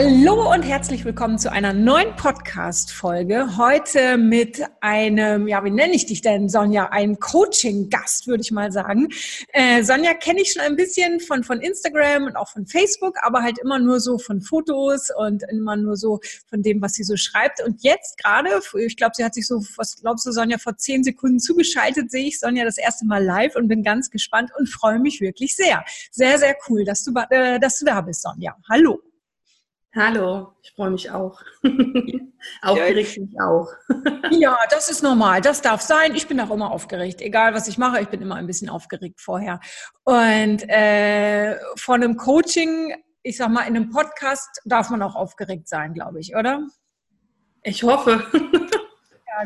Hallo und herzlich willkommen zu einer neuen Podcast-Folge. Heute mit einem, ja, wie nenne ich dich denn, Sonja? Ein Coaching-Gast, würde ich mal sagen. Äh, Sonja kenne ich schon ein bisschen von, von Instagram und auch von Facebook, aber halt immer nur so von Fotos und immer nur so von dem, was sie so schreibt. Und jetzt gerade, ich glaube, sie hat sich so, was glaubst du, Sonja, vor zehn Sekunden zugeschaltet, sehe ich Sonja das erste Mal live und bin ganz gespannt und freue mich wirklich sehr. Sehr, sehr cool, dass du, äh, dass du da bist, Sonja. Hallo. Hallo, ich freue mich auch. aufgeregt mich auch. ja, das ist normal. Das darf sein. Ich bin auch immer aufgeregt. Egal, was ich mache, ich bin immer ein bisschen aufgeregt vorher. Und äh, von einem Coaching, ich sag mal, in einem Podcast darf man auch aufgeregt sein, glaube ich, oder? Ich hoffe.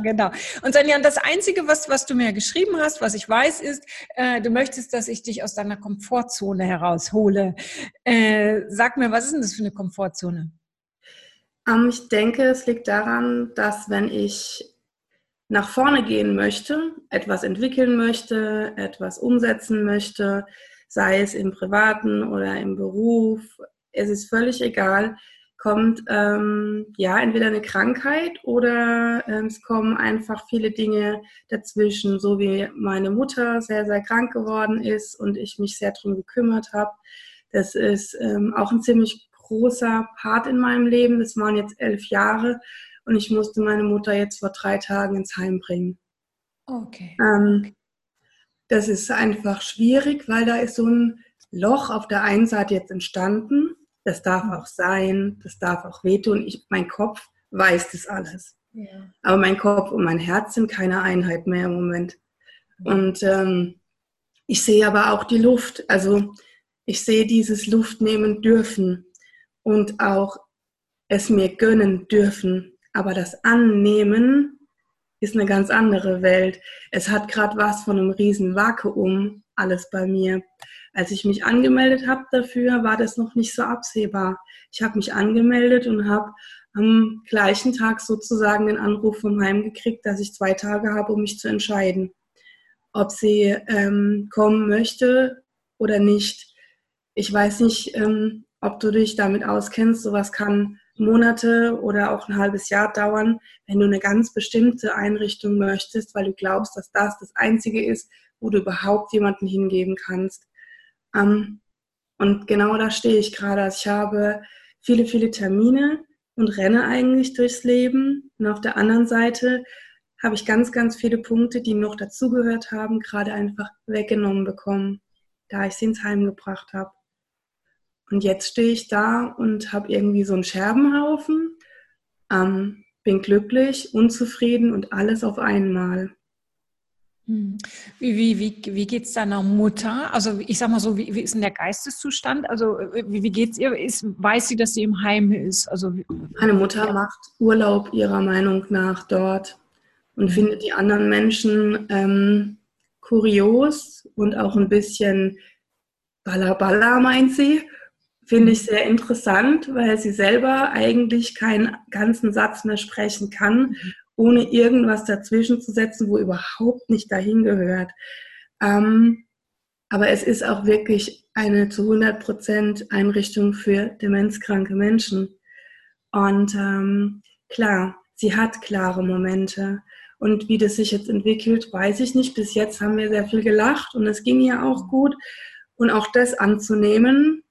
genau. Und Sanjan, das Einzige, was, was du mir geschrieben hast, was ich weiß, ist, äh, du möchtest, dass ich dich aus deiner Komfortzone heraushole. Äh, sag mir, was ist denn das für eine Komfortzone? Um, ähm, ich denke, es liegt daran, dass wenn ich nach vorne gehen möchte, etwas entwickeln möchte, etwas umsetzen möchte, sei es im privaten oder im Beruf, es ist völlig egal, kommt ähm, ja entweder eine Krankheit oder ähm, es kommen einfach viele Dinge dazwischen, so wie meine Mutter sehr, sehr krank geworden ist und ich mich sehr darum gekümmert habe. Das ist ähm, auch ein ziemlich großer Part in meinem Leben. Das waren jetzt elf Jahre und ich musste meine Mutter jetzt vor drei Tagen ins Heim bringen. Okay. Ähm, das ist einfach schwierig, weil da ist so ein Loch auf der einen Seite jetzt entstanden das darf auch sein, das darf auch wehtun. Ich, mein Kopf weiß das alles. Ja. Aber mein Kopf und mein Herz sind keine Einheit mehr im Moment. Und ähm, ich sehe aber auch die Luft. Also ich sehe dieses Luft nehmen dürfen und auch es mir gönnen dürfen. Aber das Annehmen ist eine ganz andere Welt. Es hat gerade was von einem riesen Vakuum, alles bei mir. Als ich mich angemeldet habe dafür, war das noch nicht so absehbar. Ich habe mich angemeldet und habe am gleichen Tag sozusagen den Anruf vom Heim gekriegt, dass ich zwei Tage habe, um mich zu entscheiden, ob sie ähm, kommen möchte oder nicht. Ich weiß nicht, ähm, ob du dich damit auskennst. Sowas kann Monate oder auch ein halbes Jahr dauern, wenn du eine ganz bestimmte Einrichtung möchtest, weil du glaubst, dass das das Einzige ist, wo du überhaupt jemanden hingeben kannst. Ähm, und genau da stehe ich gerade. Also ich habe viele, viele Termine und renne eigentlich durchs Leben. Und auf der anderen Seite habe ich ganz, ganz viele Punkte, die noch dazugehört haben, gerade einfach weggenommen bekommen, da ich sie ins Heim gebracht habe. Und jetzt stehe ich da und habe irgendwie so einen Scherbenhaufen, ähm, bin glücklich, unzufrieden und alles auf einmal. Hm. Wie, wie, wie, geht es deiner Mutter? Also ich sag mal so, wie, wie ist denn der Geisteszustand? Also wie, wie geht es ihr? Ist, weiß sie, dass sie im Heim ist? Also, Meine Mutter ja. macht Urlaub ihrer Meinung nach dort und mhm. findet die anderen Menschen ähm, kurios und auch ein bisschen balla meint sie. Finde ich sehr interessant, weil sie selber eigentlich keinen ganzen Satz mehr sprechen kann ohne irgendwas dazwischen zu setzen, wo überhaupt nicht dahin gehört. Ähm, aber es ist auch wirklich eine zu 100 Prozent Einrichtung für demenzkranke Menschen. Und ähm, klar, sie hat klare Momente. Und wie das sich jetzt entwickelt, weiß ich nicht. Bis jetzt haben wir sehr viel gelacht und es ging ja auch gut. Und auch das anzunehmen,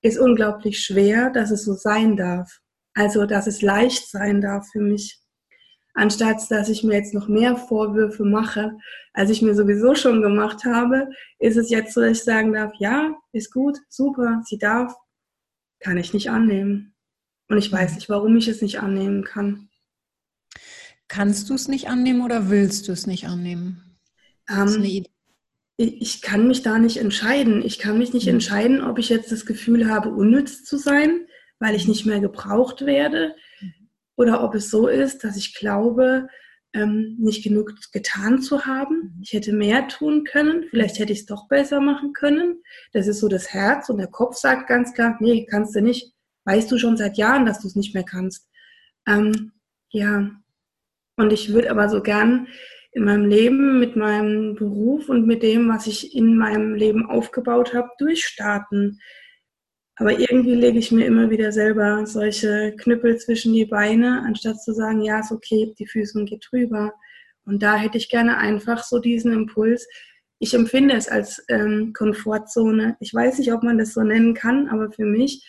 ist unglaublich schwer, dass es so sein darf. Also, dass es leicht sein darf für mich anstatt dass ich mir jetzt noch mehr Vorwürfe mache, als ich mir sowieso schon gemacht habe, ist es jetzt so, dass ich sagen darf, ja, ist gut, super, sie darf, kann ich nicht annehmen. Und ich weiß nicht, warum ich es nicht annehmen kann. Kannst du es nicht annehmen oder willst du es nicht annehmen? Ähm, ich, kann mich da nicht entscheiden. Ich kann mich nicht mhm. entscheiden, ob ich jetzt das Gefühl habe, unnütz zu sein, weil ich nicht mehr gebraucht werde oder ob es so ist, dass ich glaube, ähm, nicht genug getan zu haben. Ich hätte mehr tun können. Vielleicht hätte ich es doch besser machen können. Das ist so das Herz und der Kopf sagt ganz klar, nee, kannst du nicht. Weißt du schon seit Jahren, dass du es nicht mehr kannst. Ähm, ja. Und ich würde aber so gern in meinem Leben, mit meinem Beruf und mit dem, was ich in meinem Leben aufgebaut habe, durchstarten. Aber irgendwie lege ich mir immer wieder selber solche Knüppel zwischen die Beine, anstatt zu sagen, ja, ist okay, die Füße und geht drüber. Und da hätte ich gerne einfach so diesen Impuls. Ich empfinde es als ähm, Komfortzone. Ich weiß nicht, ob man das so nennen kann, aber für mich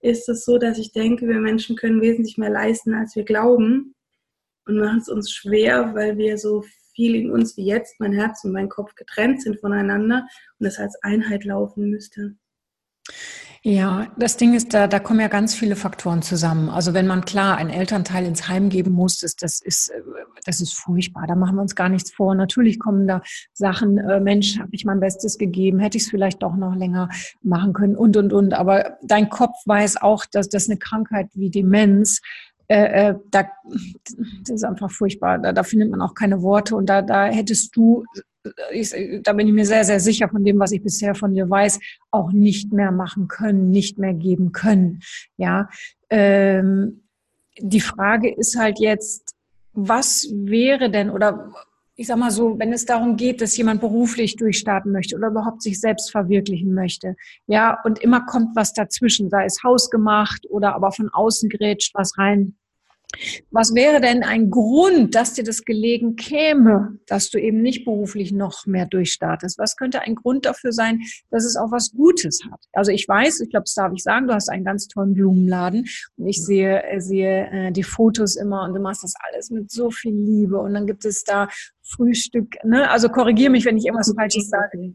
ist es so, dass ich denke, wir Menschen können wesentlich mehr leisten, als wir glauben und machen es uns schwer, weil wir so viel in uns wie jetzt, mein Herz und mein Kopf getrennt sind voneinander und es als Einheit laufen müsste. Ja, das Ding ist, da, da kommen ja ganz viele Faktoren zusammen. Also wenn man klar einen Elternteil ins Heim geben muss, das, das, ist, das ist furchtbar. Da machen wir uns gar nichts vor. Natürlich kommen da Sachen, äh, Mensch, habe ich mein Bestes gegeben, hätte ich es vielleicht doch noch länger machen können und, und, und. Aber dein Kopf weiß auch, dass das eine Krankheit wie Demenz äh, äh, da, das ist einfach furchtbar. Da, da findet man auch keine Worte und da, da hättest du ich, da bin ich mir sehr, sehr sicher von dem, was ich bisher von dir weiß, auch nicht mehr machen können, nicht mehr geben können. Ja, ähm, die Frage ist halt jetzt, was wäre denn oder ich sag mal so, wenn es darum geht, dass jemand beruflich durchstarten möchte oder überhaupt sich selbst verwirklichen möchte, ja, und immer kommt was dazwischen, sei es hausgemacht oder aber von außen grätscht was rein, was wäre denn ein Grund, dass dir das gelegen käme, dass du eben nicht beruflich noch mehr durchstartest? Was könnte ein Grund dafür sein, dass es auch was Gutes hat? Also ich weiß, ich glaube, das darf ich sagen, du hast einen ganz tollen Blumenladen und ich sehe, äh, sehe äh, die Fotos immer und du machst das alles mit so viel Liebe und dann gibt es da Frühstück, ne? Also korrigiere mich, wenn ich irgendwas Falsches sage.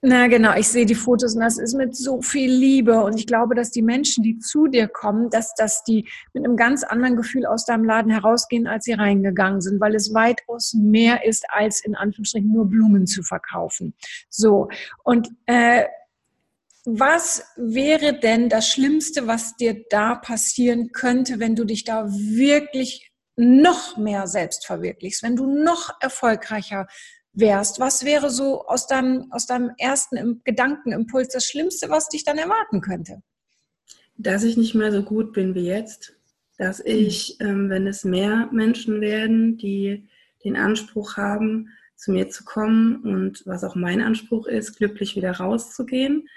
Na genau, ich sehe die Fotos und das ist mit so viel Liebe und ich glaube, dass die Menschen, die zu dir kommen, dass, dass die mit einem ganz anderen Gefühl aus deinem Laden herausgehen, als sie reingegangen sind, weil es weitaus mehr ist, als in Anführungsstrichen nur Blumen zu verkaufen. So, und äh, was wäre denn das Schlimmste, was dir da passieren könnte, wenn du dich da wirklich noch mehr selbst verwirklichst, wenn du noch erfolgreicher wärst, was wäre so aus deinem, aus deinem ersten Gedankenimpuls das Schlimmste, was dich dann erwarten könnte? Dass ich nicht mehr so gut bin wie jetzt. Dass ich, ähm, wenn es mehr Menschen werden, die den Anspruch haben, zu mir zu kommen und was auch mein Anspruch ist, glücklich wieder rauszugehen,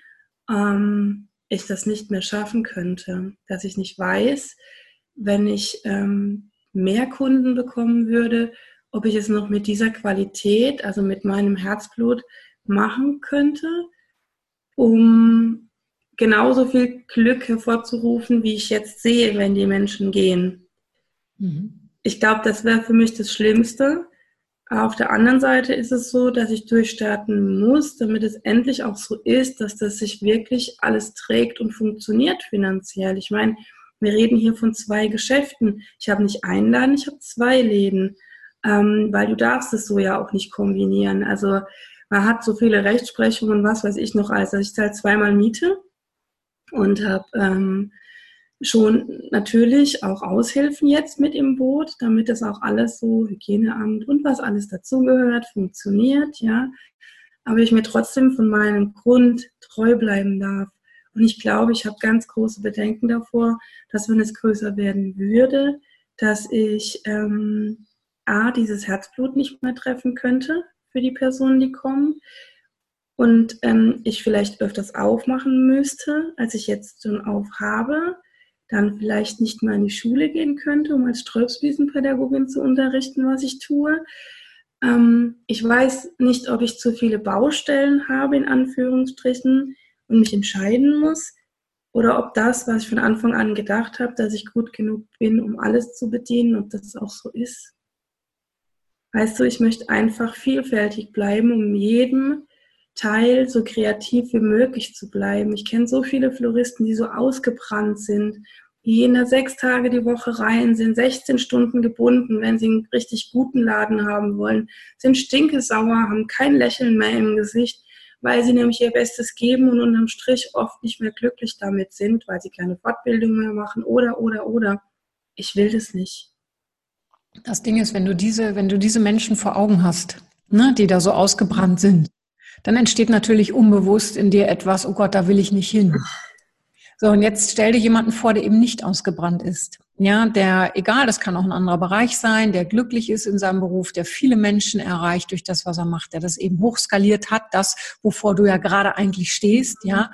ähm, ich das nicht mehr schaffen könnte. Dass ich nicht weiß, wenn ich ähm, mehr Kunden bekommen würde, ob ich es noch mit dieser Qualität, also mit meinem Herzblut machen könnte, um genauso viel Glück hervorzurufen, wie ich jetzt sehe, wenn die Menschen gehen. Mhm. Ich glaube, das wäre für mich das Schlimmste. Auf der anderen Seite ist es so, dass ich durchstarten muss, damit es endlich auch so ist, dass das sich wirklich alles trägt und funktioniert finanziell. Ich meine, wir reden hier von zwei Geschäften. Ich habe nicht einen Laden, ich habe zwei Läden ähm, weil du darfst es so ja auch nicht kombinieren. Also man hat so viele Rechtsprechungen und was weiß ich noch alles. Also ich zahle zweimal Miete und habe ähm, schon natürlich auch Aushilfen jetzt mit im Boot, damit das auch alles so Hygieneamt und was alles dazugehört funktioniert, ja. Aber ich mir trotzdem von meinem Grund treu bleiben darf. Und ich glaube, ich habe ganz große Bedenken davor, dass wenn es größer werden würde, dass ich ähm, A, dieses Herzblut nicht mehr treffen könnte für die Personen, die kommen. Und ähm, ich vielleicht öfters aufmachen müsste, als ich jetzt schon aufhabe, dann vielleicht nicht mehr in die Schule gehen könnte, um als Ströpswiesenpädagogin zu unterrichten, was ich tue. Ähm, ich weiß nicht, ob ich zu viele Baustellen habe, in Anführungsstrichen, und mich entscheiden muss, oder ob das, was ich von Anfang an gedacht habe, dass ich gut genug bin, um alles zu bedienen, ob das auch so ist. Weißt du, ich möchte einfach vielfältig bleiben, um jedem Teil so kreativ wie möglich zu bleiben. Ich kenne so viele Floristen, die so ausgebrannt sind, die in der sechs Tage die Woche rein sind, 16 Stunden gebunden, wenn sie einen richtig guten Laden haben wollen, sind stinkesauer, haben kein Lächeln mehr im Gesicht, weil sie nämlich ihr Bestes geben und unterm Strich oft nicht mehr glücklich damit sind, weil sie keine Fortbildung mehr machen oder, oder, oder. Ich will das nicht. Das Ding ist, wenn du diese, wenn du diese Menschen vor Augen hast, ne, die da so ausgebrannt sind, dann entsteht natürlich unbewusst in dir etwas, oh Gott, da will ich nicht hin. So, und jetzt stell dir jemanden vor, der eben nicht ausgebrannt ist. Ja, der, egal, das kann auch ein anderer Bereich sein, der glücklich ist in seinem Beruf, der viele Menschen erreicht durch das, was er macht, der das eben hochskaliert hat, das, wovor du ja gerade eigentlich stehst, ja,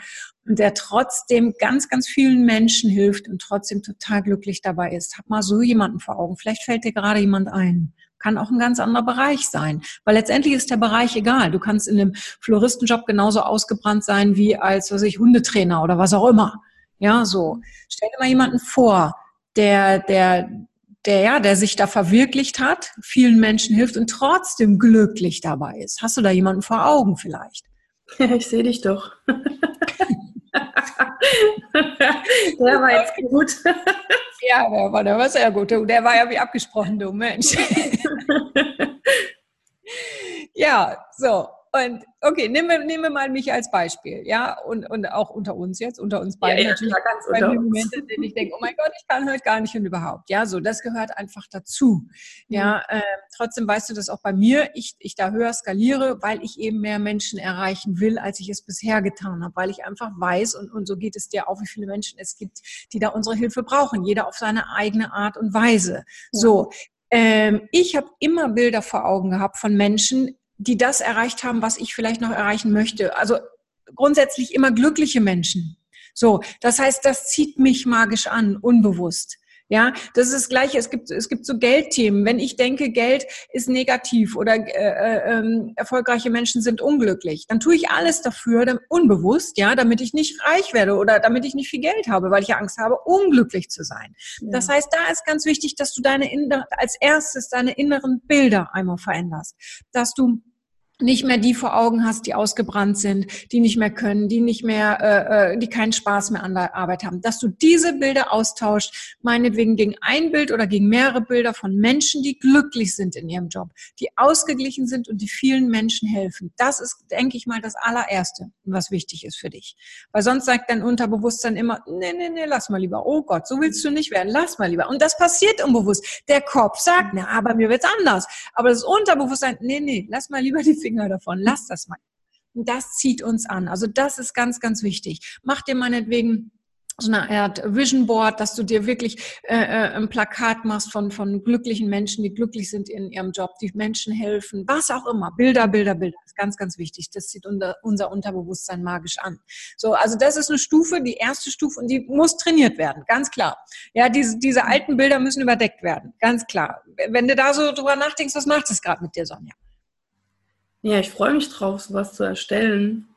und der trotzdem ganz, ganz vielen Menschen hilft und trotzdem total glücklich dabei ist. Hab mal so jemanden vor Augen. Vielleicht fällt dir gerade jemand ein. Kann auch ein ganz anderer Bereich sein. Weil letztendlich ist der Bereich egal. Du kannst in einem Floristenjob genauso ausgebrannt sein wie als, was ich, Hundetrainer oder was auch immer. Ja, so. Stell dir mal jemanden vor, der, der, der, ja, der sich da verwirklicht hat, vielen Menschen hilft und trotzdem glücklich dabei ist. Hast du da jemanden vor Augen vielleicht? Ja, ich sehe dich doch. der war jetzt gut. ja, der war, der war sehr gut. Der war ja wie abgesprochen, du Mensch. ja, so. Und okay, nehmen wir, nehmen wir mal mich als Beispiel, ja, und, und auch unter uns jetzt, unter uns beiden ja, natürlich. Ja, ganz unter Momente, in denen ich denke, oh mein Gott, ich kann heute gar nicht und überhaupt. Ja, so, das gehört einfach dazu. Ja, äh, trotzdem weißt du das auch bei mir, ich, ich da höher skaliere, weil ich eben mehr Menschen erreichen will, als ich es bisher getan habe, weil ich einfach weiß, und, und so geht es dir auch, wie viele Menschen es gibt, die da unsere Hilfe brauchen, jeder auf seine eigene Art und Weise. So, ähm, ich habe immer Bilder vor Augen gehabt von Menschen, die das erreicht haben, was ich vielleicht noch erreichen möchte. Also grundsätzlich immer glückliche Menschen. So, das heißt, das zieht mich magisch an, unbewusst. Ja, das ist das Gleiche. Es gibt, es gibt so Geldthemen. Wenn ich denke, Geld ist negativ oder äh, äh, ähm, erfolgreiche Menschen sind unglücklich, dann tue ich alles dafür, dann, unbewusst, ja, damit ich nicht reich werde oder damit ich nicht viel Geld habe, weil ich ja Angst habe, unglücklich zu sein. Ja. Das heißt, da ist ganz wichtig, dass du deine als erstes deine inneren Bilder einmal veränderst, dass du nicht mehr die vor Augen hast, die ausgebrannt sind, die nicht mehr können, die nicht mehr, äh, äh, die keinen Spaß mehr an der Arbeit haben, dass du diese Bilder austauscht, meinetwegen gegen ein Bild oder gegen mehrere Bilder von Menschen, die glücklich sind in ihrem Job, die ausgeglichen sind und die vielen Menschen helfen. Das ist, denke ich mal, das allererste, was wichtig ist für dich. Weil sonst sagt dein Unterbewusstsein immer, nee, nee, nee, lass mal lieber. Oh Gott, so willst du nicht werden, lass mal lieber. Und das passiert unbewusst. Der Kopf sagt, na, aber mir wird's anders. Aber das Unterbewusstsein, nee, nee, lass mal lieber die Finger davon, lass das mal. Und das zieht uns an. Also das ist ganz, ganz wichtig. Mach dir meinetwegen so eine Art Vision Board, dass du dir wirklich äh, äh, ein Plakat machst von, von glücklichen Menschen, die glücklich sind in ihrem Job, die Menschen helfen, was auch immer. Bilder, Bilder, Bilder. Das ist ganz, ganz wichtig. Das zieht unser, unser Unterbewusstsein magisch an. So, also das ist eine Stufe, die erste Stufe und die muss trainiert werden, ganz klar. Ja, diese, diese alten Bilder müssen überdeckt werden, ganz klar. Wenn du da so drüber nachdenkst, was macht es gerade mit dir, Sonja? Ja, ich freue mich drauf, sowas zu erstellen.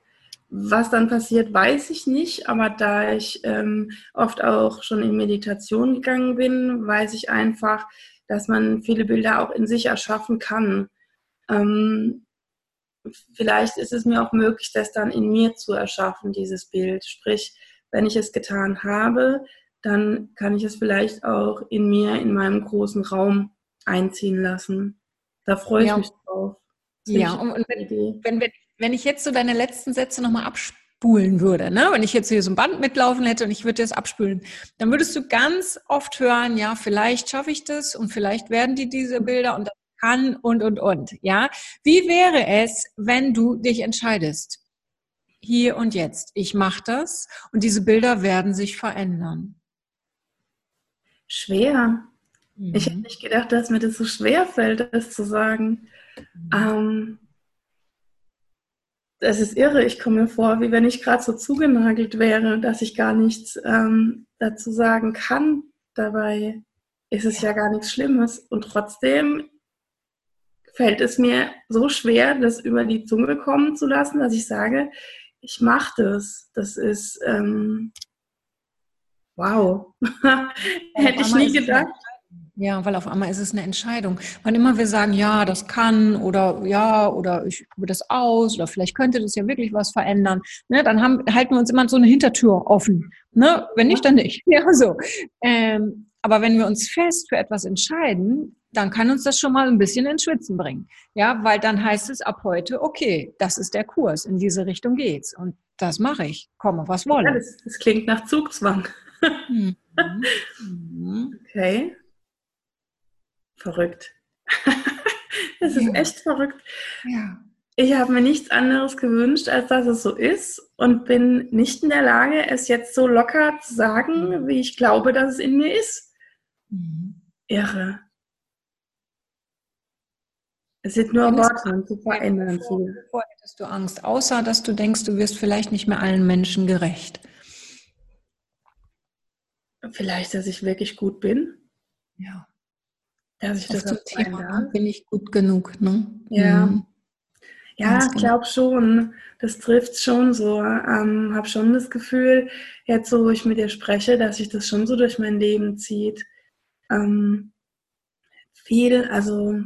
Was dann passiert, weiß ich nicht, aber da ich ähm, oft auch schon in Meditation gegangen bin, weiß ich einfach, dass man viele Bilder auch in sich erschaffen kann. Ähm, vielleicht ist es mir auch möglich, das dann in mir zu erschaffen, dieses Bild. Sprich, wenn ich es getan habe, dann kann ich es vielleicht auch in mir, in meinem großen Raum einziehen lassen. Da freue ich ja. mich drauf. Ja, und, und wenn, wenn, wenn ich jetzt so deine letzten Sätze nochmal abspulen würde, ne? wenn ich jetzt hier so ein Band mitlaufen hätte und ich würde das abspülen, dann würdest du ganz oft hören, ja, vielleicht schaffe ich das und vielleicht werden die diese Bilder und das kann und, und, und. Ja, wie wäre es, wenn du dich entscheidest? Hier und jetzt. Ich mache das und diese Bilder werden sich verändern. Schwer. Mhm. Ich hätte nicht gedacht, dass mir das so schwer fällt, das zu sagen. Ähm, das ist irre. Ich komme mir vor, wie wenn ich gerade so zugenagelt wäre, dass ich gar nichts ähm, dazu sagen kann. Dabei ist es ja gar nichts Schlimmes. Und trotzdem fällt es mir so schwer, das über die Zunge kommen zu lassen, dass ich sage, ich mache das. Das ist ähm, wow. Hätte ich nie gedacht. Ja, weil auf einmal ist es eine Entscheidung. Wann immer wir sagen, ja, das kann oder ja, oder ich probiere das aus oder vielleicht könnte das ja wirklich was verändern, ne, dann haben, halten wir uns immer so eine Hintertür offen. Ne? Wenn nicht, dann nicht. Ja, so. Ähm, aber wenn wir uns fest für etwas entscheiden, dann kann uns das schon mal ein bisschen ins Schwitzen bringen. Ja, weil dann heißt es ab heute, okay, das ist der Kurs, in diese Richtung geht's. Und das mache ich, komme was wolle. Ja, das, das, klingt nach Zugzwang. Mhm. Mhm. Okay. Verrückt. das ist ja. echt verrückt. Ja. Ich habe mir nichts anderes gewünscht, als dass es so ist und bin nicht in der Lage, es jetzt so locker zu sagen, wie ich glaube, dass es in mir ist. Mhm. Irre. Es sind nur Worte und sie verändern viel. Wovor hättest du Angst, außer dass du denkst, du wirst vielleicht nicht mehr allen Menschen gerecht? Vielleicht, dass ich wirklich gut bin. Ja. Dass ich das, das Thema bin ich gut genug, ne? Ja. Mhm. Ja, ich genau. glaube schon. Das trifft schon so. Ähm, habe schon das Gefühl, jetzt so, wo ich mit dir spreche, dass sich das schon so durch mein Leben zieht. Ähm, viel, also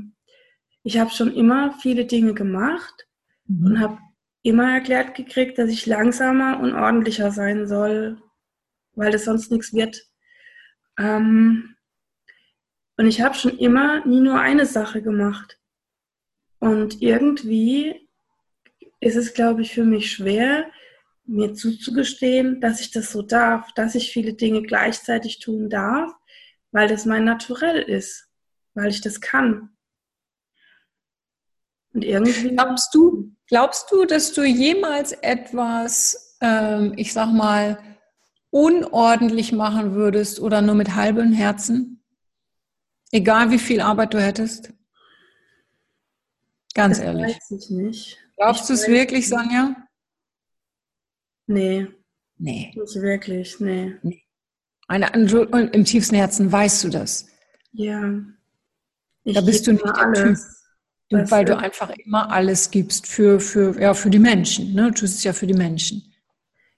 ich habe schon immer viele Dinge gemacht mhm. und habe immer erklärt gekriegt, dass ich langsamer und ordentlicher sein soll, weil das sonst nichts wird. Ähm, und ich habe schon immer nie nur eine Sache gemacht. Und irgendwie ist es, glaube ich, für mich schwer, mir zuzugestehen, dass ich das so darf, dass ich viele Dinge gleichzeitig tun darf, weil das mein Naturell ist, weil ich das kann. Und irgendwie. Glaubst du, glaubst du, dass du jemals etwas, ähm, ich sag mal, unordentlich machen würdest oder nur mit halbem Herzen? Egal wie viel Arbeit du hättest? Ganz das ehrlich. Weiß ich nicht. Glaubst du es wirklich, Sonja? Nee. Nee. Nicht wirklich, nee. nee. Eine, Im tiefsten Herzen weißt du das. Ja. Ich da bist du nicht der. Typ. Weil du einfach immer alles gibst für, für, ja, für die Menschen. Ne? Du tust es ja für die Menschen.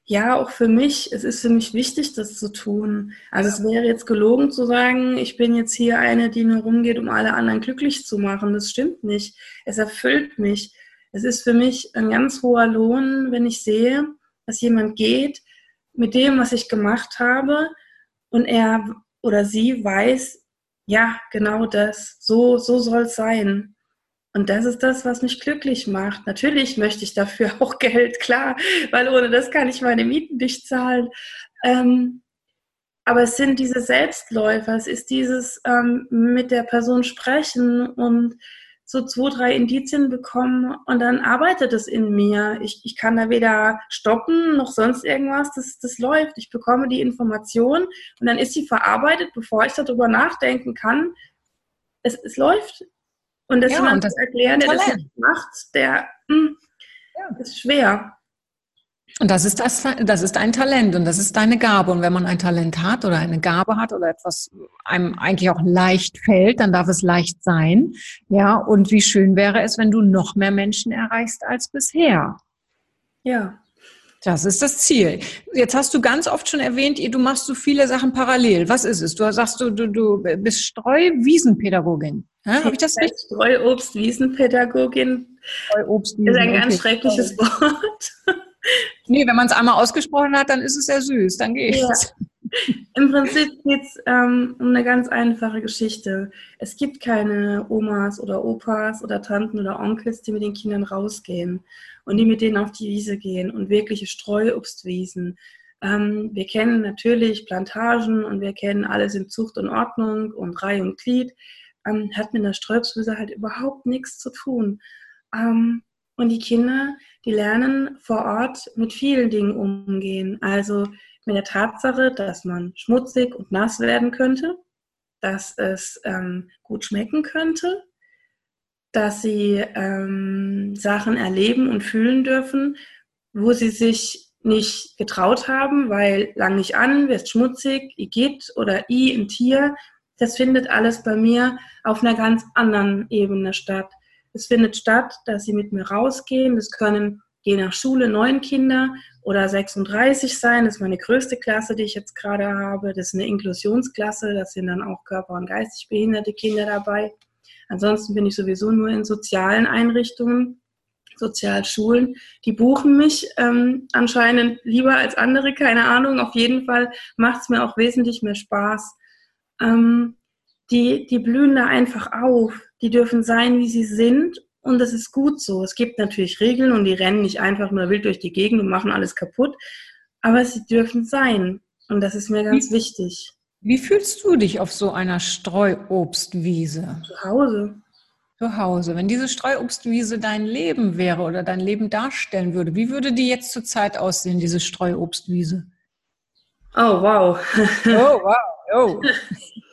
Ja, auch für mich. Es ist für mich wichtig, das zu tun. Also es wäre jetzt gelogen zu sagen, ich bin jetzt hier eine, die nur rumgeht, um alle anderen glücklich zu machen. Das stimmt nicht. Es erfüllt mich. Es ist für mich ein ganz hoher Lohn, wenn ich sehe, dass jemand geht mit dem, was ich gemacht habe und er oder sie weiß, ja, genau das, so, so soll es sein. Und das ist das, was mich glücklich macht. Natürlich möchte ich dafür auch Geld, klar, weil ohne das kann ich meine Mieten nicht zahlen. Ähm, aber es sind diese Selbstläufer, es ist dieses ähm, mit der Person sprechen und so zwei, drei Indizien bekommen und dann arbeitet es in mir. Ich, ich kann da weder stoppen noch sonst irgendwas, das, das läuft. Ich bekomme die Information und dann ist sie verarbeitet, bevor ich darüber nachdenken kann. Es, es läuft und das ja, jemand das erklären, der das nicht macht, der mh, hm, ja. ist schwer. Und das ist das, das ist ein Talent und das ist deine Gabe. Und wenn man ein Talent hat oder eine Gabe hat oder etwas einem eigentlich auch leicht fällt, dann darf es leicht sein. Ja, und wie schön wäre es, wenn du noch mehr Menschen erreichst als bisher. Ja. Das ist das Ziel. Jetzt hast du ganz oft schon erwähnt, du machst so viele Sachen parallel. Was ist es? Du sagst, du, du, du bist Streuwiesenpädagogin. Ja, Habe ich das richtig? Streuobst-Wiesenpädagogin. Streuobst-Wiesen. Ist ein ganz okay. schreckliches Wort. nee, wenn man es einmal ausgesprochen hat, dann ist es sehr süß. Dann geht's. Ja. Im Prinzip geht es ähm, um eine ganz einfache Geschichte. Es gibt keine Omas oder Opas oder Tanten oder Onkels, die mit den Kindern rausgehen und die mit denen auf die Wiese gehen und wirkliche Streuobstwiesen. Ähm, wir kennen natürlich Plantagen und wir kennen alles in Zucht und Ordnung und Reihe und Glied ähm, hat mit der Sträubswiese halt überhaupt nichts zu tun. Ähm, und die Kinder, die lernen vor Ort mit vielen Dingen umgehen. Also mit der Tatsache, dass man schmutzig und nass werden könnte, dass es ähm, gut schmecken könnte, dass sie ähm, Sachen erleben und fühlen dürfen, wo sie sich nicht getraut haben, weil lang nicht an, wirst schmutzig, i geht oder i im Tier das findet alles bei mir auf einer ganz anderen Ebene statt. Es findet statt, dass sie mit mir rausgehen. Das können je nach Schule neun Kinder oder 36 sein. Das ist meine größte Klasse, die ich jetzt gerade habe. Das ist eine Inklusionsklasse. Da sind dann auch körper- und geistig behinderte Kinder dabei. Ansonsten bin ich sowieso nur in sozialen Einrichtungen, Sozialschulen. Die buchen mich ähm, anscheinend lieber als andere, keine Ahnung. Auf jeden Fall macht es mir auch wesentlich mehr Spaß, ähm, die, die blühen da einfach auf. Die dürfen sein, wie sie sind. Und das ist gut so. Es gibt natürlich Regeln und die rennen nicht einfach nur wild durch die Gegend und machen alles kaputt. Aber sie dürfen sein. Und das ist mir ganz wie, wichtig. Wie fühlst du dich auf so einer Streuobstwiese? Zu Hause. Zu Hause. Wenn diese Streuobstwiese dein Leben wäre oder dein Leben darstellen würde, wie würde die jetzt zurzeit aussehen, diese Streuobstwiese? Oh, wow. Oh, wow. Oh.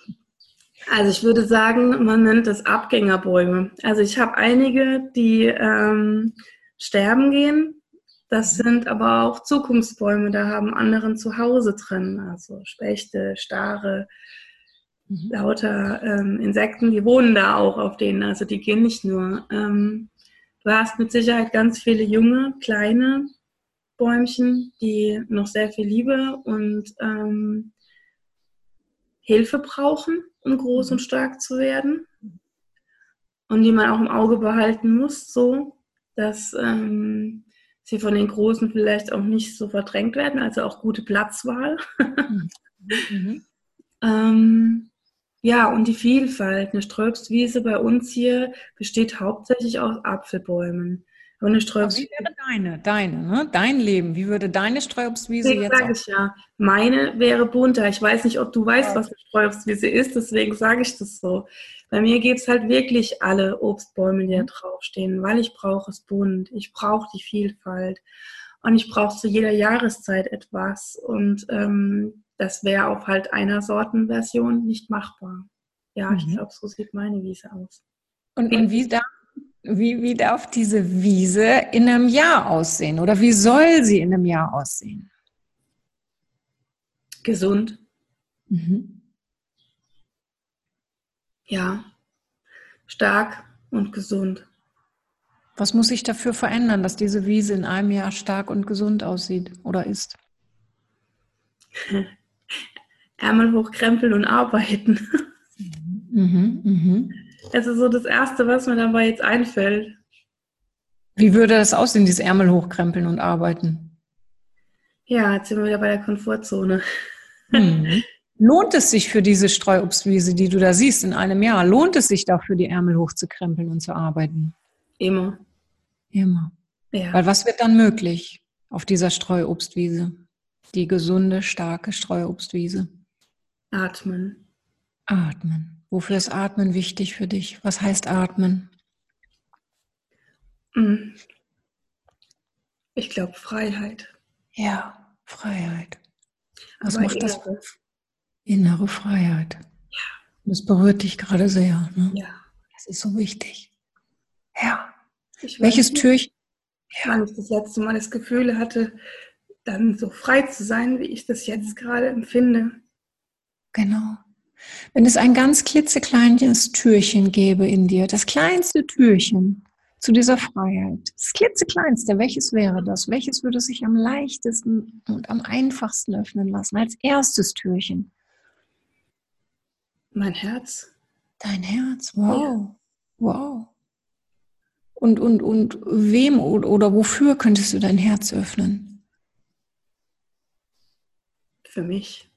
Also ich würde sagen, man nennt das Abgängerbäume. Also ich habe einige, die ähm, sterben gehen. Das mhm. sind aber auch Zukunftsbäume, da haben anderen Zuhause drin. Also Spechte, Stare, mhm. lauter ähm, Insekten, die wohnen da auch auf denen. Also die gehen nicht nur. Ähm, du hast mit Sicherheit ganz viele junge, kleine Bäumchen, die noch sehr viel Liebe und ähm, Hilfe brauchen um groß und stark zu werden. Und die man auch im Auge behalten muss, so dass ähm, sie von den Großen vielleicht auch nicht so verdrängt werden, also auch gute Platzwahl. mhm. ähm, ja, und die Vielfalt. Eine Ströbstwiese bei uns hier besteht hauptsächlich aus Apfelbäumen. Eine Streuobstwiese. Wie wäre deine, deine, ne? dein Leben? Wie würde deine Streuobstwiese deswegen jetzt sage ich ja. Meine wäre bunter. Ich weiß nicht, ob du weißt, ja. was eine Streuobstwiese ist, deswegen sage ich das so. Bei mir gibt es halt wirklich alle Obstbäume, die da mhm. draufstehen, weil ich brauche es bunt. Ich brauche die Vielfalt. Und ich brauche zu jeder Jahreszeit etwas. Und ähm, das wäre auf halt einer Sortenversion nicht machbar. Ja, mhm. ich glaube, so sieht meine Wiese aus. Und, und wie, da, wie, wie darf diese Wiese in einem Jahr aussehen oder wie soll sie in einem Jahr aussehen? Gesund. Mhm. Ja, stark und gesund. Was muss sich dafür verändern, dass diese Wiese in einem Jahr stark und gesund aussieht oder ist? Ärmel hochkrempeln und arbeiten. Mhm, mh. Es ist so das Erste, was mir dabei jetzt einfällt. Wie würde das aussehen, dieses Ärmel hochkrempeln und arbeiten? Ja, jetzt sind wir wieder bei der Komfortzone. Hm. Lohnt es sich für diese Streuobstwiese, die du da siehst in einem Jahr, lohnt es sich dafür, die Ärmel hochzukrempeln und zu arbeiten? Immer. Immer. Ja. Weil was wird dann möglich auf dieser Streuobstwiese? Die gesunde, starke Streuobstwiese. Atmen. Atmen. Wofür ist Atmen wichtig für dich? Was heißt Atmen? Mm. Ich glaube Freiheit. Ja, Freiheit. Was Aber macht innere. das? Innere Freiheit. Ja. Das berührt dich gerade sehr. Ne? Ja. Das ist so wichtig. Ja. Welches nicht, Türchen? Ja. Wann ich das letzte Mal das Gefühl hatte, dann so frei zu sein, wie ich das jetzt gerade empfinde. Genau. Wenn es ein ganz klitzekleines Türchen gäbe in dir, das kleinste Türchen zu dieser Freiheit, das klitzekleinste, welches wäre das? Welches würde sich am leichtesten und am einfachsten öffnen lassen als erstes Türchen? Mein Herz. Dein Herz, wow, ja. wow. Und, und, und wem oder, oder wofür könntest du dein Herz öffnen? Für mich.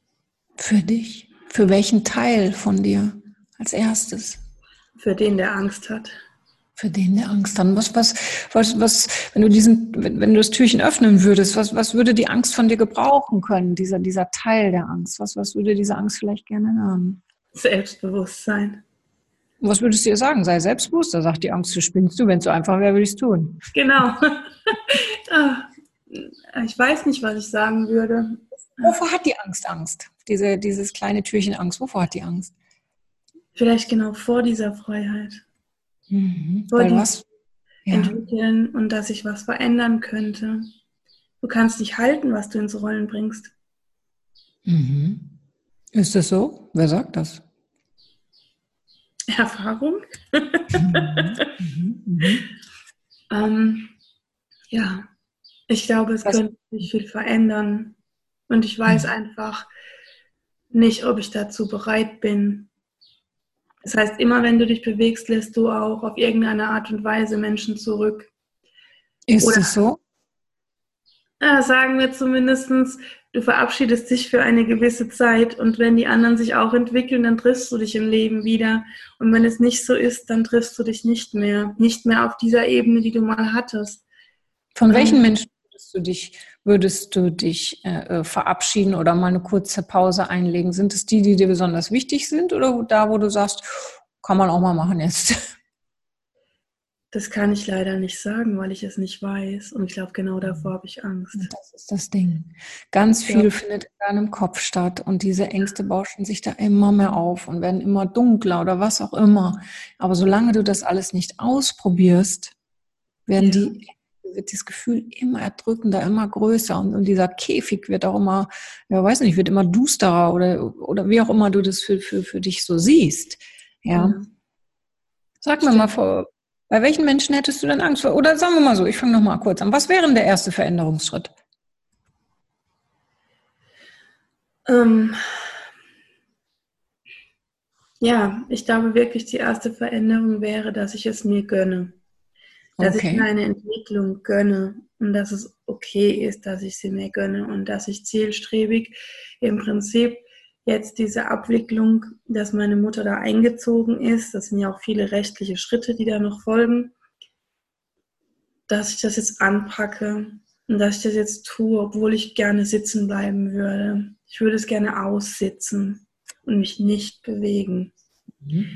Für dich. Für welchen Teil von dir als erstes? Für den, der Angst hat. Für den, der Angst hat. Was, was, was, was, wenn du diesen, wenn, wenn du das Türchen öffnen würdest, was, was würde die Angst von dir gebrauchen können, dieser, dieser Teil der Angst? Was, was würde diese Angst vielleicht gerne hören? Selbstbewusstsein. Was würdest du ihr sagen? Sei selbstbewusst. Da sagt die Angst, du spinnst du. Wenn es so einfach wäre, würde ich es tun. Genau. Ah, ich weiß nicht, was ich sagen würde. Wovor hat die Angst Angst? Diese, dieses kleine Türchen Angst. Wovor hat die Angst? Vielleicht genau vor dieser Freiheit. Mhm. Vor dem was? Ja. Entwickeln und dass sich was verändern könnte. Du kannst nicht halten, was du ins Rollen bringst. Mhm. Ist das so? Wer sagt das? Erfahrung. Mhm. Mhm. ähm, ja, ich glaube, es was? könnte sich viel verändern. Und ich weiß mhm. einfach nicht, ob ich dazu bereit bin. Das heißt, immer wenn du dich bewegst, lässt du auch auf irgendeine Art und Weise Menschen zurück. Ist Oder, es so? Ja, sagen wir zumindest, du verabschiedest dich für eine gewisse Zeit und wenn die anderen sich auch entwickeln, dann triffst du dich im Leben wieder. Und wenn es nicht so ist, dann triffst du dich nicht mehr. Nicht mehr auf dieser Ebene, die du mal hattest. Von welchen ähm, Menschen würdest du dich, würdest du dich äh, äh, verabschieden oder mal eine kurze Pause einlegen? Sind es die, die dir besonders wichtig sind oder da, wo du sagst, kann man auch mal machen jetzt? Das kann ich leider nicht sagen, weil ich es nicht weiß. Und ich glaube, genau davor habe ich Angst. Das ist das Ding. Ganz viel ja. findet in deinem Kopf statt und diese Ängste bauschen sich da immer mehr auf und werden immer dunkler oder was auch immer. Aber solange du das alles nicht ausprobierst, werden ja. die wird das Gefühl immer erdrückender, immer größer und, und, dieser Käfig wird auch immer, ja, weiß nicht, wird immer dusterer oder, oder wie auch immer du das für, für, für dich so siehst. Ja. ja. Sag mir mal vor, bei welchen Menschen hättest du denn Angst vor? Oder sagen wir mal so, ich fange noch mal kurz an. Was wäre denn der erste Veränderungsschritt? Ähm, ja, ich glaube wirklich, die erste Veränderung wäre, dass ich es mir gönne. Dass okay. ich meine Entwicklung gönne und dass es okay ist, dass ich sie mir gönne und dass ich zielstrebig im Prinzip jetzt diese Abwicklung, dass meine Mutter da eingezogen ist, das sind ja auch viele rechtliche Schritte, die da noch folgen, dass ich das jetzt anpacke und dass ich das jetzt tue, obwohl ich gerne sitzen bleiben würde. Ich würde es gerne aussitzen und mich nicht bewegen. Mhm.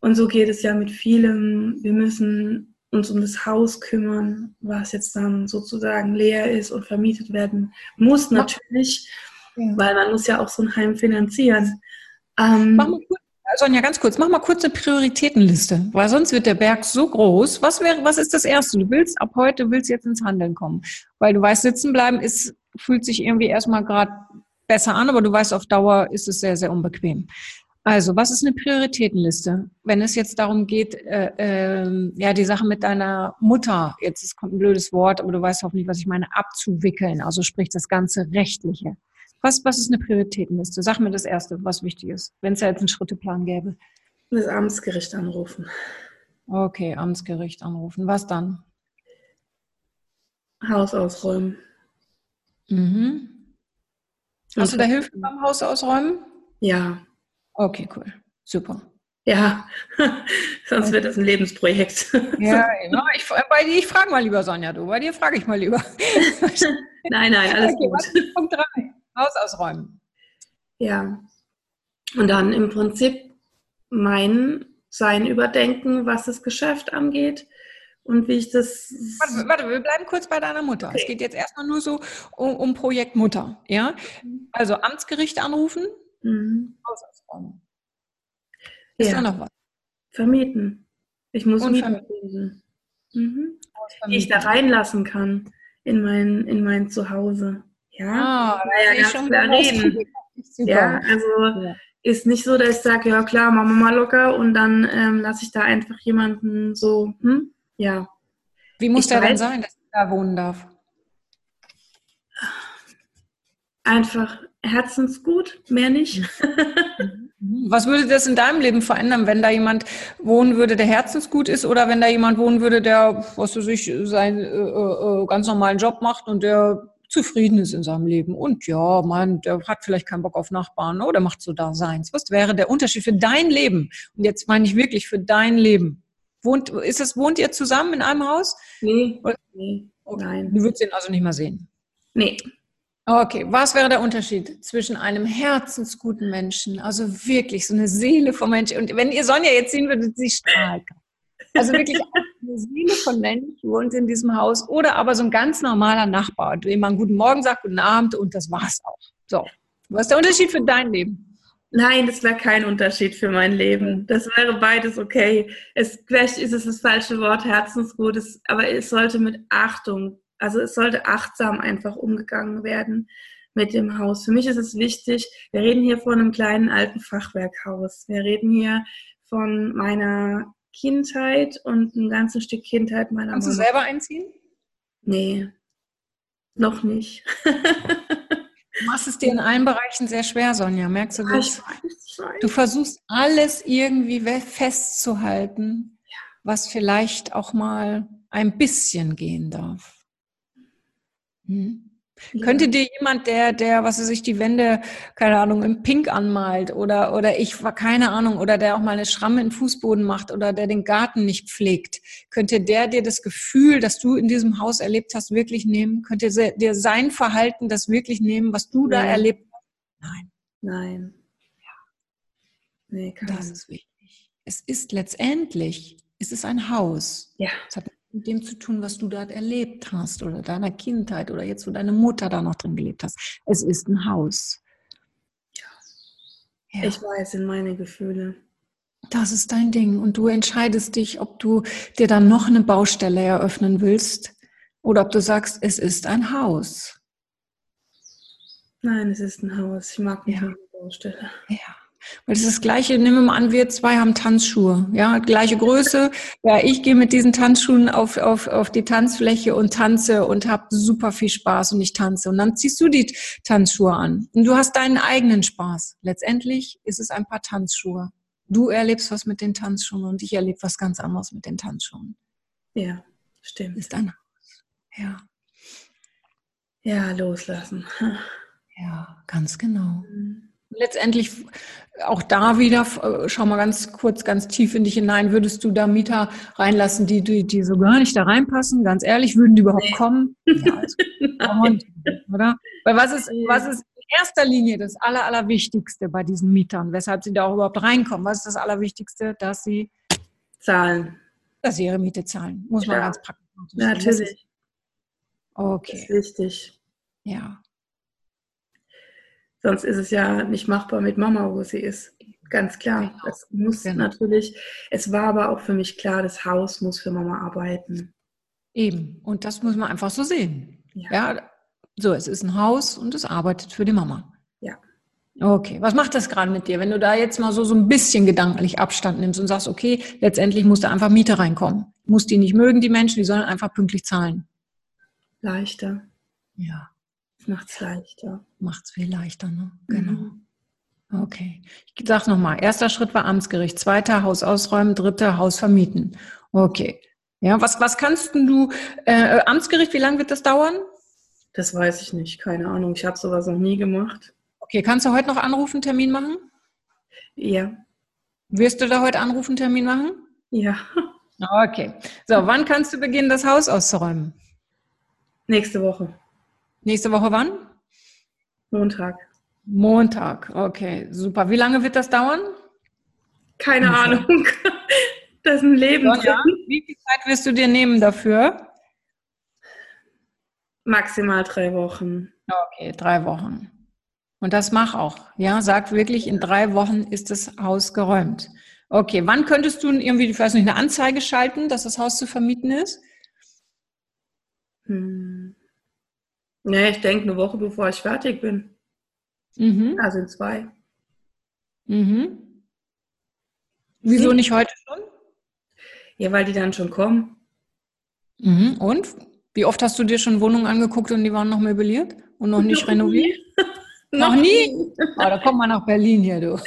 Und so geht es ja mit vielem. Wir müssen uns um das Haus kümmern, was jetzt dann sozusagen leer ist und vermietet werden muss natürlich. Ja. Weil man muss ja auch so ein Heim finanzieren. Ähm, mach mal kurz, Sonja, ganz kurz, mach mal kurz eine Prioritätenliste, weil sonst wird der Berg so groß. Was wäre, was ist das Erste? Du willst ab heute, willst jetzt ins Handeln kommen, weil du weißt, sitzen bleiben ist, fühlt sich irgendwie erstmal gerade besser an, aber du weißt, auf Dauer ist es sehr, sehr unbequem. Also, was ist eine Prioritätenliste? Wenn es jetzt darum geht, äh, äh, ja, die Sache mit deiner Mutter, jetzt kommt ein blödes Wort, aber du weißt hoffentlich, was ich meine, abzuwickeln, also sprich das ganze Rechtliche. Was, was ist eine Prioritätenliste? Sag mir das Erste, was wichtig ist, wenn es ja jetzt einen Schritteplan gäbe. Das Amtsgericht anrufen. Okay, Amtsgericht anrufen. Was dann? Haus ausräumen. Mhm. Hast du da Hilfe beim Haus ausräumen? Ja. Okay, cool. Super. Ja, sonst wird das ein Lebensprojekt. Ja, ich, bei dir, ich frage mal lieber, Sonja, du. Bei dir frage ich mal lieber. nein, nein, alles okay, gut. Punkt 3. Haus ausräumen. Ja. Und dann im Prinzip mein Sein überdenken, was das Geschäft angeht und wie ich das. Warte, warte wir bleiben kurz bei deiner Mutter. Okay. Es geht jetzt erstmal nur so um, um Projekt Mutter. Ja? Also Amtsgericht anrufen, mhm. Haus Ist ja. da noch was? Vermieten. Ich muss und vermieten. Mhm. Die ich da reinlassen kann in mein, in mein Zuhause. Ja, ah, ja ganz schon klar reden. Ja, also ja. ist nicht so, dass ich sage, ja klar, machen wir mal locker und dann ähm, lasse ich da einfach jemanden so, hm, ja. Wie muss ich der weiß, denn sein, dass er da wohnen darf? Einfach herzensgut, mehr nicht. Mhm. Was würde das in deinem Leben verändern, wenn da jemand wohnen würde, der herzensgut ist, oder wenn da jemand wohnen würde, der, was weiß ich, seinen äh, äh, ganz normalen Job macht und der zufrieden ist in seinem Leben. Und ja, man, der hat vielleicht keinen Bock auf Nachbarn oder macht so da seins. Was wäre der Unterschied für dein Leben? Und jetzt meine ich wirklich für dein Leben. Wohnt, ist es, wohnt ihr zusammen in einem Haus? Nee. Oder? nee. Nein. Du würdest ihn also nicht mehr sehen? Nee. Okay, was wäre der Unterschied zwischen einem herzensguten Menschen, also wirklich so eine Seele von Menschen, und wenn ihr Sonja jetzt sehen würdet, sie strahlt. Also wirklich eine Seele von Mensch wohnt in diesem Haus oder aber so ein ganz normaler Nachbar, dem man guten Morgen sagt, guten Abend und das war's auch. So. Was ist der Unterschied für dein Leben? Nein, das wäre kein Unterschied für mein Leben. Das wäre beides okay. Es, vielleicht ist es das falsche Wort, Herzensgut, aber es sollte mit Achtung, also es sollte achtsam einfach umgegangen werden mit dem Haus. Für mich ist es wichtig, wir reden hier von einem kleinen alten Fachwerkhaus. Wir reden hier von meiner Kindheit und ein ganzes Stück Kindheit meiner Kannst Mama. du selber einziehen? Nee, noch nicht. du machst es dir in allen Bereichen sehr schwer, Sonja. Merkst du das? Ich weiß. Du versuchst alles irgendwie festzuhalten, was vielleicht auch mal ein bisschen gehen darf. Hm? Ja. Könnte dir jemand, der, der, was weiß ich, die Wände, keine Ahnung, im Pink anmalt oder, oder ich war keine Ahnung, oder der auch mal eine Schramme in den Fußboden macht oder der den Garten nicht pflegt, könnte der dir das Gefühl, das du in diesem Haus erlebt hast, wirklich nehmen? Könnte dir sein Verhalten das wirklich nehmen, was du Nein. da erlebt hast? Nein. Nein. Ja. Nee, kann das ist wichtig. Es ist letztendlich, es ist ein Haus. Ja. Es hat mit dem zu tun, was du dort erlebt hast oder deiner Kindheit oder jetzt, wo deine Mutter da noch drin gelebt hast. Es ist ein Haus. Ja. Ich weiß in meine Gefühle. Das ist dein Ding. Und du entscheidest dich, ob du dir dann noch eine Baustelle eröffnen willst oder ob du sagst, es ist ein Haus. Nein, es ist ein Haus. Ich mag nicht ja. eine Baustelle. Ja. Weil es ist das Gleiche, nehmen wir mal an, wir zwei haben Tanzschuhe, ja, gleiche Größe. Ja, ich gehe mit diesen Tanzschuhen auf, auf, auf die Tanzfläche und tanze und habe super viel Spaß und ich tanze. Und dann ziehst du die Tanzschuhe an und du hast deinen eigenen Spaß. Letztendlich ist es ein paar Tanzschuhe. Du erlebst was mit den Tanzschuhen und ich erlebe was ganz anderes mit den Tanzschuhen. Ja, stimmt. Ist Haus. Ja. Ja, loslassen. Ja, ganz genau. Mhm. Letztendlich auch da wieder, äh, schau mal ganz kurz, ganz tief in dich hinein, würdest du da Mieter reinlassen, die, die, die so gar nicht da reinpassen? Ganz ehrlich, würden die überhaupt nee. kommen? Ja, also, oder? Weil was ist, was ist in erster Linie das Aller, Allerwichtigste bei diesen Mietern, weshalb sie da auch überhaupt reinkommen? Was ist das Allerwichtigste, dass sie zahlen? Dass sie ihre Miete zahlen. Muss man ja. ganz praktisch Ja, natürlich. Okay. Das ist wichtig. Ja. Sonst ist es ja nicht machbar mit Mama, wo sie ist. Ganz klar. Genau. Das muss genau. natürlich. Es war aber auch für mich klar, das Haus muss für Mama arbeiten. Eben. Und das muss man einfach so sehen. Ja. ja. So, es ist ein Haus und es arbeitet für die Mama. Ja. Okay. Was macht das gerade mit dir, wenn du da jetzt mal so, so ein bisschen gedanklich Abstand nimmst und sagst, okay, letztendlich muss da einfach Miete reinkommen. Muss die nicht mögen, die Menschen, die sollen einfach pünktlich zahlen. Leichter. Ja. Macht es leichter. Macht es viel leichter, ne? Genau. Mhm. Okay. Ich sage nochmal. Erster Schritt war Amtsgericht. Zweiter Haus ausräumen. Dritter Haus vermieten. Okay. Ja, was, was kannst du, äh, Amtsgericht, wie lange wird das dauern? Das weiß ich nicht. Keine Ahnung. Ich habe sowas noch nie gemacht. Okay. Kannst du heute noch anrufen, Termin machen? Ja. Wirst du da heute anrufen, Termin machen? Ja. Okay. So, wann kannst du beginnen, das Haus auszuräumen? Nächste Woche. Nächste Woche wann? Montag. Montag, okay, super. Wie lange wird das dauern? Keine okay. Ahnung. Das ist ein Leben. Sonja, wie viel Zeit wirst du dir nehmen dafür? Maximal drei Wochen. Okay, drei Wochen. Und das mach auch. Ja, sag wirklich, in drei Wochen ist das Haus geräumt. Okay, wann könntest du irgendwie, ich weiß nicht, eine Anzeige schalten, dass das Haus zu vermieten ist? Hm. Nee, ich denke eine Woche bevor ich fertig bin. Mhm. Also in zwei. Mhm. Wieso Sie? nicht heute schon? Ja, weil die dann schon kommen. Mhm. Und? Wie oft hast du dir schon Wohnungen angeguckt und die waren noch möbliert und noch nicht renoviert? noch nie? Oh, da kommt man nach Berlin hier, du.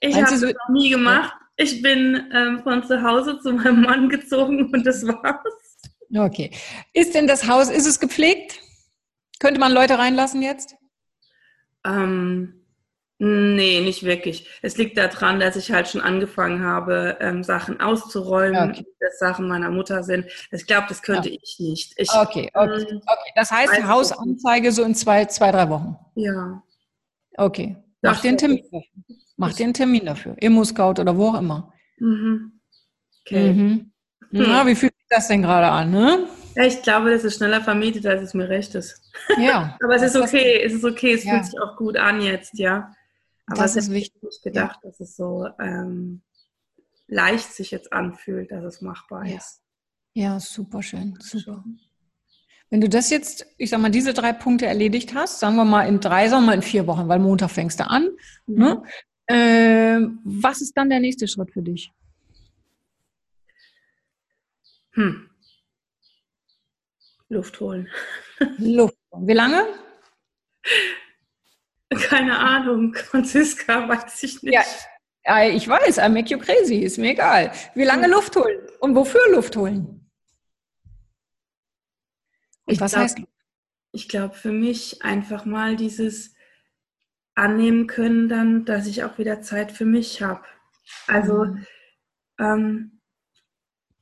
ich habe es noch nie gemacht. Ich bin ähm, von zu Hause zu meinem Mann gezogen und das war's. Okay. Ist denn das Haus, ist es gepflegt? Könnte man Leute reinlassen jetzt? Ähm, nee, nicht wirklich. Es liegt daran, dass ich halt schon angefangen habe, ähm, Sachen auszuräumen, okay. dass Sachen meiner Mutter sind. Ich glaube, das könnte ja. ich nicht. Ich, okay, okay, ähm, okay. Das heißt, Hausanzeige so in zwei, zwei, drei Wochen. Ja. Okay. Mach den Termin. Mach dir einen Termin dafür. Immo-Scout oder wo auch immer. Mhm. Okay. Mhm. Na, wie fühlt sich das denn gerade an, ne? Ja, ich glaube, das ist schneller vermietet, als es mir recht ist. Ja. Aber es ist okay, es ist okay, es ja. fühlt sich auch gut an jetzt, ja. Aber das ist wichtig. Ich gedacht, ja. dass es so ähm, leicht sich jetzt anfühlt, dass es machbar ja. ist. Ja, super schön, super. Wenn du das jetzt, ich sag mal, diese drei Punkte erledigt hast, sagen wir mal in drei, sagen wir mal in vier Wochen, weil Montag fängst du an, mhm. ne? Äh, was ist dann der nächste Schritt für dich? Hm. Luft holen. Luft. Wie lange? Keine Ahnung, Franziska, weiß ich nicht. Ja, Ich weiß, I make you crazy, ist mir egal. Wie lange hm. Luft holen? Und wofür Luft holen? Und was glaub, heißt? Ich glaube, für mich einfach mal dieses annehmen können, dann, dass ich auch wieder Zeit für mich habe. Also, mhm. ähm,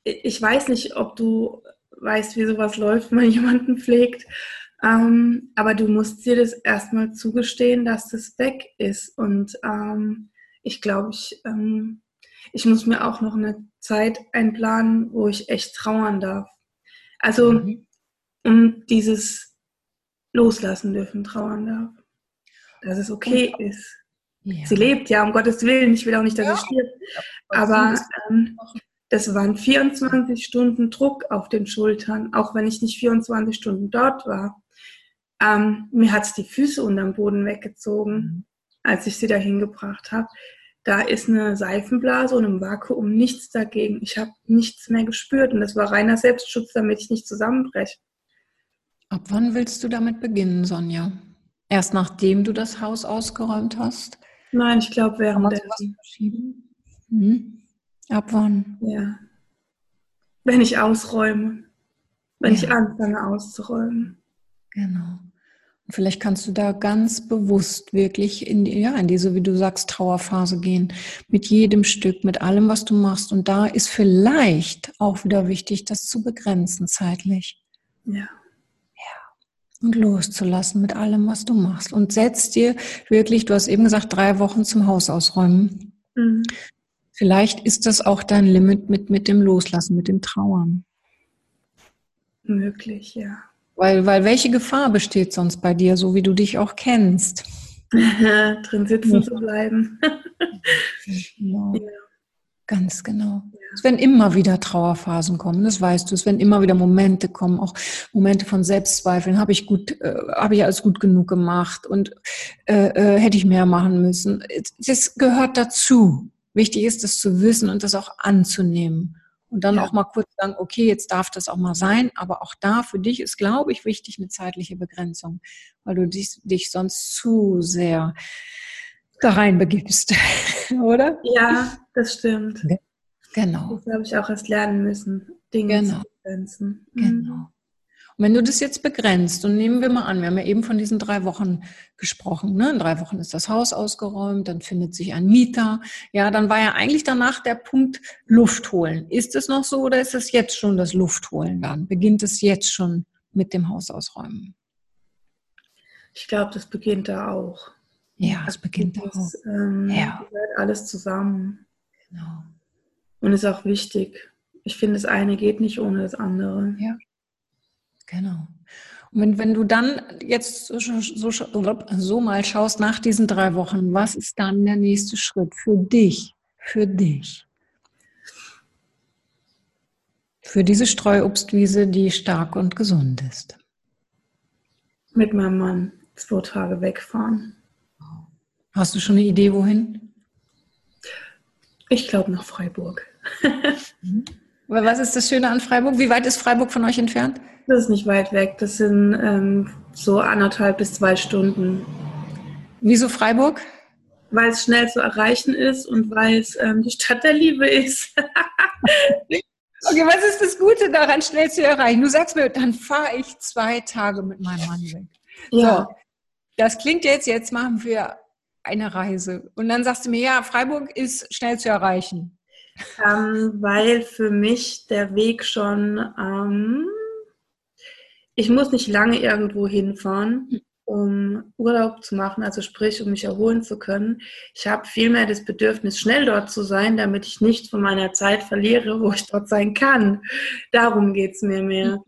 ich weiß nicht, ob du weißt, wie sowas läuft, wenn man jemanden pflegt. Ähm, aber du musst dir das erstmal zugestehen, dass das weg ist. Und ähm, ich glaube, ich, ähm, ich muss mir auch noch eine Zeit einplanen, wo ich echt trauern darf. Also mhm. um dieses Loslassen dürfen trauern darf. Dass es okay ist. Ja. Sie lebt, ja, um Gottes Willen. Ich will auch nicht, dass ja. sie stirbt. Aber ähm, das waren 24 Stunden Druck auf den Schultern, auch wenn ich nicht 24 Stunden dort war. Ähm, mir hat es die Füße unterm Boden weggezogen, mhm. als ich sie dahin gebracht habe. Da ist eine Seifenblase und im Vakuum nichts dagegen. Ich habe nichts mehr gespürt und das war reiner Selbstschutz, damit ich nicht zusammenbreche. Ab wann willst du damit beginnen, Sonja? Erst nachdem du das Haus ausgeräumt hast? Nein, ich glaube während der. Hm? Ab wann? Ja. Wenn ich ausräume. Wenn ja. ich anfange auszuräumen. Genau. Und vielleicht kannst du da ganz bewusst wirklich in die, ja, in diese, wie du sagst, Trauerphase gehen. Mit jedem Stück, mit allem, was du machst. Und da ist vielleicht auch wieder wichtig, das zu begrenzen zeitlich. Ja. Und loszulassen mit allem, was du machst. Und setz dir wirklich, du hast eben gesagt, drei Wochen zum Haus ausräumen. Mhm. Vielleicht ist das auch dein Limit mit, mit dem Loslassen, mit dem Trauern. Möglich, ja. Weil, weil welche Gefahr besteht sonst bei dir, so wie du dich auch kennst? Drin sitzen ja. zu bleiben. genau. Ja. Ganz genau. Es werden immer wieder Trauerphasen kommen, das weißt du. Es werden immer wieder Momente kommen, auch Momente von Selbstzweifeln. Habe ich gut, äh, habe ich alles gut genug gemacht und äh, äh, hätte ich mehr machen müssen. Das gehört dazu. Wichtig ist es zu wissen und das auch anzunehmen. Und dann ja. auch mal kurz sagen, okay, jetzt darf das auch mal sein, aber auch da für dich ist, glaube ich, wichtig eine zeitliche Begrenzung, weil du dich, dich sonst zu sehr da rein begibst, oder? Ja, das stimmt. Genau. Das habe ich auch erst lernen müssen, Dinge genau. zu begrenzen. Mhm. Genau. Und wenn du das jetzt begrenzt, und nehmen wir mal an, wir haben ja eben von diesen drei Wochen gesprochen, ne? in drei Wochen ist das Haus ausgeräumt, dann findet sich ein Mieter, ja, dann war ja eigentlich danach der Punkt Luft holen. Ist es noch so oder ist es jetzt schon das Luftholen dann? Beginnt es jetzt schon mit dem Haus ausräumen? Ich glaube, das beginnt da auch. Ja, es beginnt da auch. Ähm, ja. alles zusammen. Genau. Und ist auch wichtig. Ich finde, das eine geht nicht ohne das andere. Ja. Genau. Und wenn, wenn du dann jetzt so, so, so mal schaust nach diesen drei Wochen, was ist dann der nächste Schritt für dich? Für dich? Für diese Streuobstwiese, die stark und gesund ist. Mit meinem Mann zwei Tage wegfahren. Hast du schon eine Idee, wohin? Ich glaube nach Freiburg. Mhm. Was ist das Schöne an Freiburg? Wie weit ist Freiburg von euch entfernt? Das ist nicht weit weg. Das sind ähm, so anderthalb bis zwei Stunden. Wieso Freiburg? Weil es schnell zu erreichen ist und weil es ähm, die Stadt der Liebe ist. okay, was ist das Gute daran, schnell zu erreichen? Du sagst mir, dann fahre ich zwei Tage mit meinem Mann weg. Ja. So, das klingt jetzt, jetzt machen wir eine Reise. Und dann sagst du mir, ja, Freiburg ist schnell zu erreichen. Ähm, weil für mich der Weg schon ähm, ich muss nicht lange irgendwo hinfahren, um Urlaub zu machen, also sprich, um mich erholen zu können. Ich habe vielmehr das Bedürfnis, schnell dort zu sein, damit ich nicht von meiner Zeit verliere, wo ich dort sein kann. Darum geht es mir mehr.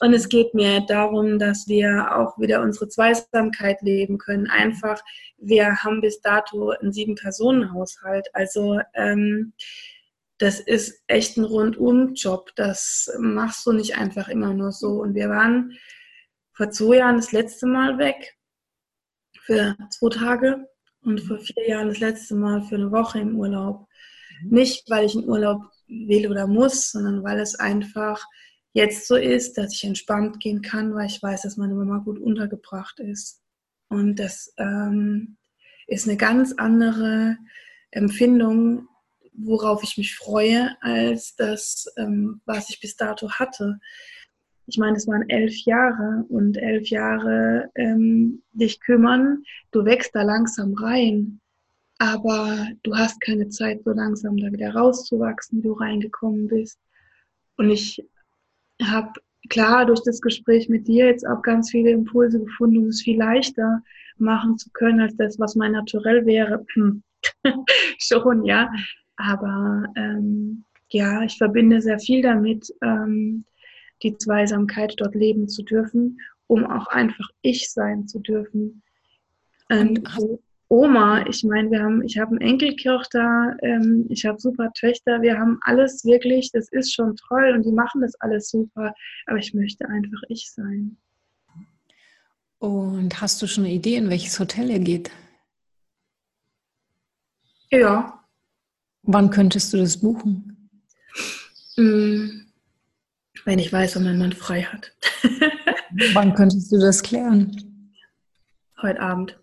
Und es geht mir darum, dass wir auch wieder unsere Zweisamkeit leben können. Einfach, wir haben bis dato einen Sieben-Personen-Haushalt. Also ähm, das ist echt ein Rundum-Job. Das machst du nicht einfach immer nur so. Und wir waren vor zwei Jahren das letzte Mal weg für zwei Tage und vor vier Jahren das letzte Mal für eine Woche im Urlaub. Mhm. Nicht, weil ich in Urlaub will oder muss, sondern weil es einfach jetzt so ist, dass ich entspannt gehen kann, weil ich weiß, dass meine Mama gut untergebracht ist. Und das ähm, ist eine ganz andere Empfindung, worauf ich mich freue, als das, ähm, was ich bis dato hatte. Ich meine, es waren elf Jahre und elf Jahre ähm, dich kümmern, du wächst da langsam rein, aber du hast keine Zeit, so langsam da wieder rauszuwachsen, wie du reingekommen bist. Und ich habe klar durch das Gespräch mit dir jetzt auch ganz viele Impulse gefunden, um es viel leichter machen zu können, als das, was mein Naturell wäre. Schon, ja. Aber ähm, ja, ich verbinde sehr viel damit, ähm, die Zweisamkeit dort leben zu dürfen, um auch einfach ich sein zu dürfen. Ähm, Oma, ich meine, wir haben, ich habe einen Enkeltochter, ähm, ich habe super Töchter, wir haben alles wirklich, das ist schon toll und die machen das alles super, aber ich möchte einfach ich sein. Und hast du schon eine Idee, in welches Hotel ihr geht? Ja, Wann könntest du das buchen? Mm, wenn ich weiß, wann mein Mann frei hat. Wann könntest du das klären? Heute Abend.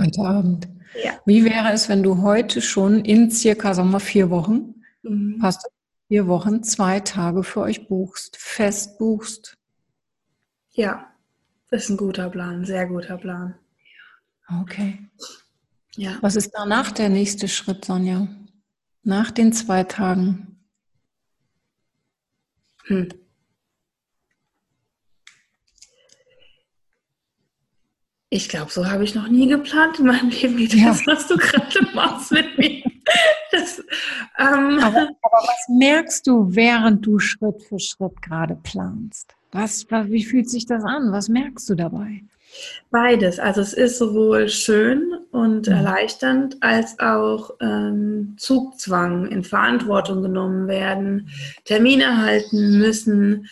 Heute Abend. Ja. Wie wäre es, wenn du heute schon in circa, sagen wir, vier Wochen, mhm. passt vier Wochen, zwei Tage für euch buchst, fest buchst? Ja, das ist ein guter Plan, sehr guter Plan. Okay. Ja. Was ist danach der nächste Schritt, Sonja? Nach den zwei Tagen. Hm. Ich glaube, so habe ich noch nie geplant in meinem Leben, wie ja. das, was du gerade machst mit mir. Das, ähm. aber, aber, was merkst du, während du Schritt für Schritt gerade planst? Was, wie fühlt sich das an? Was merkst du dabei? Beides. Also es ist sowohl schön und mhm. erleichternd als auch ähm, Zugzwang, in Verantwortung genommen werden, Termine halten müssen.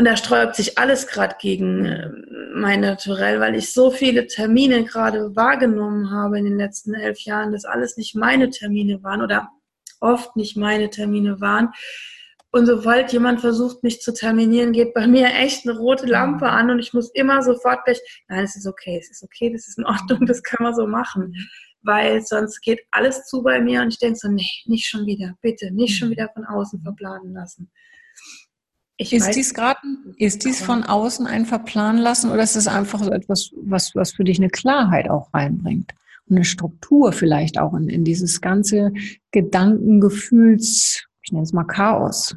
Und da sträubt sich alles gerade gegen äh, mein Naturell, weil ich so viele Termine gerade wahrgenommen habe in den letzten elf Jahren, dass alles nicht meine Termine waren oder oft nicht meine Termine waren und sobald jemand versucht, mich zu terminieren, geht bei mir echt eine rote Lampe mhm. an und ich muss immer sofort gleich, nein, es ist okay, es ist okay, das ist in Ordnung, das kann man so machen. Mhm. Weil sonst geht alles zu bei mir und ich denke so, nee, nicht schon wieder, bitte, nicht schon mhm. wieder von außen verplanen lassen. Ich ist weiß, dies gerade, ist dies von außen ein Verplanen lassen oder ist es einfach so etwas, was, was für dich eine Klarheit auch reinbringt? Und eine Struktur vielleicht auch in, in dieses ganze Gedankengefühls, ich nenne es mal Chaos.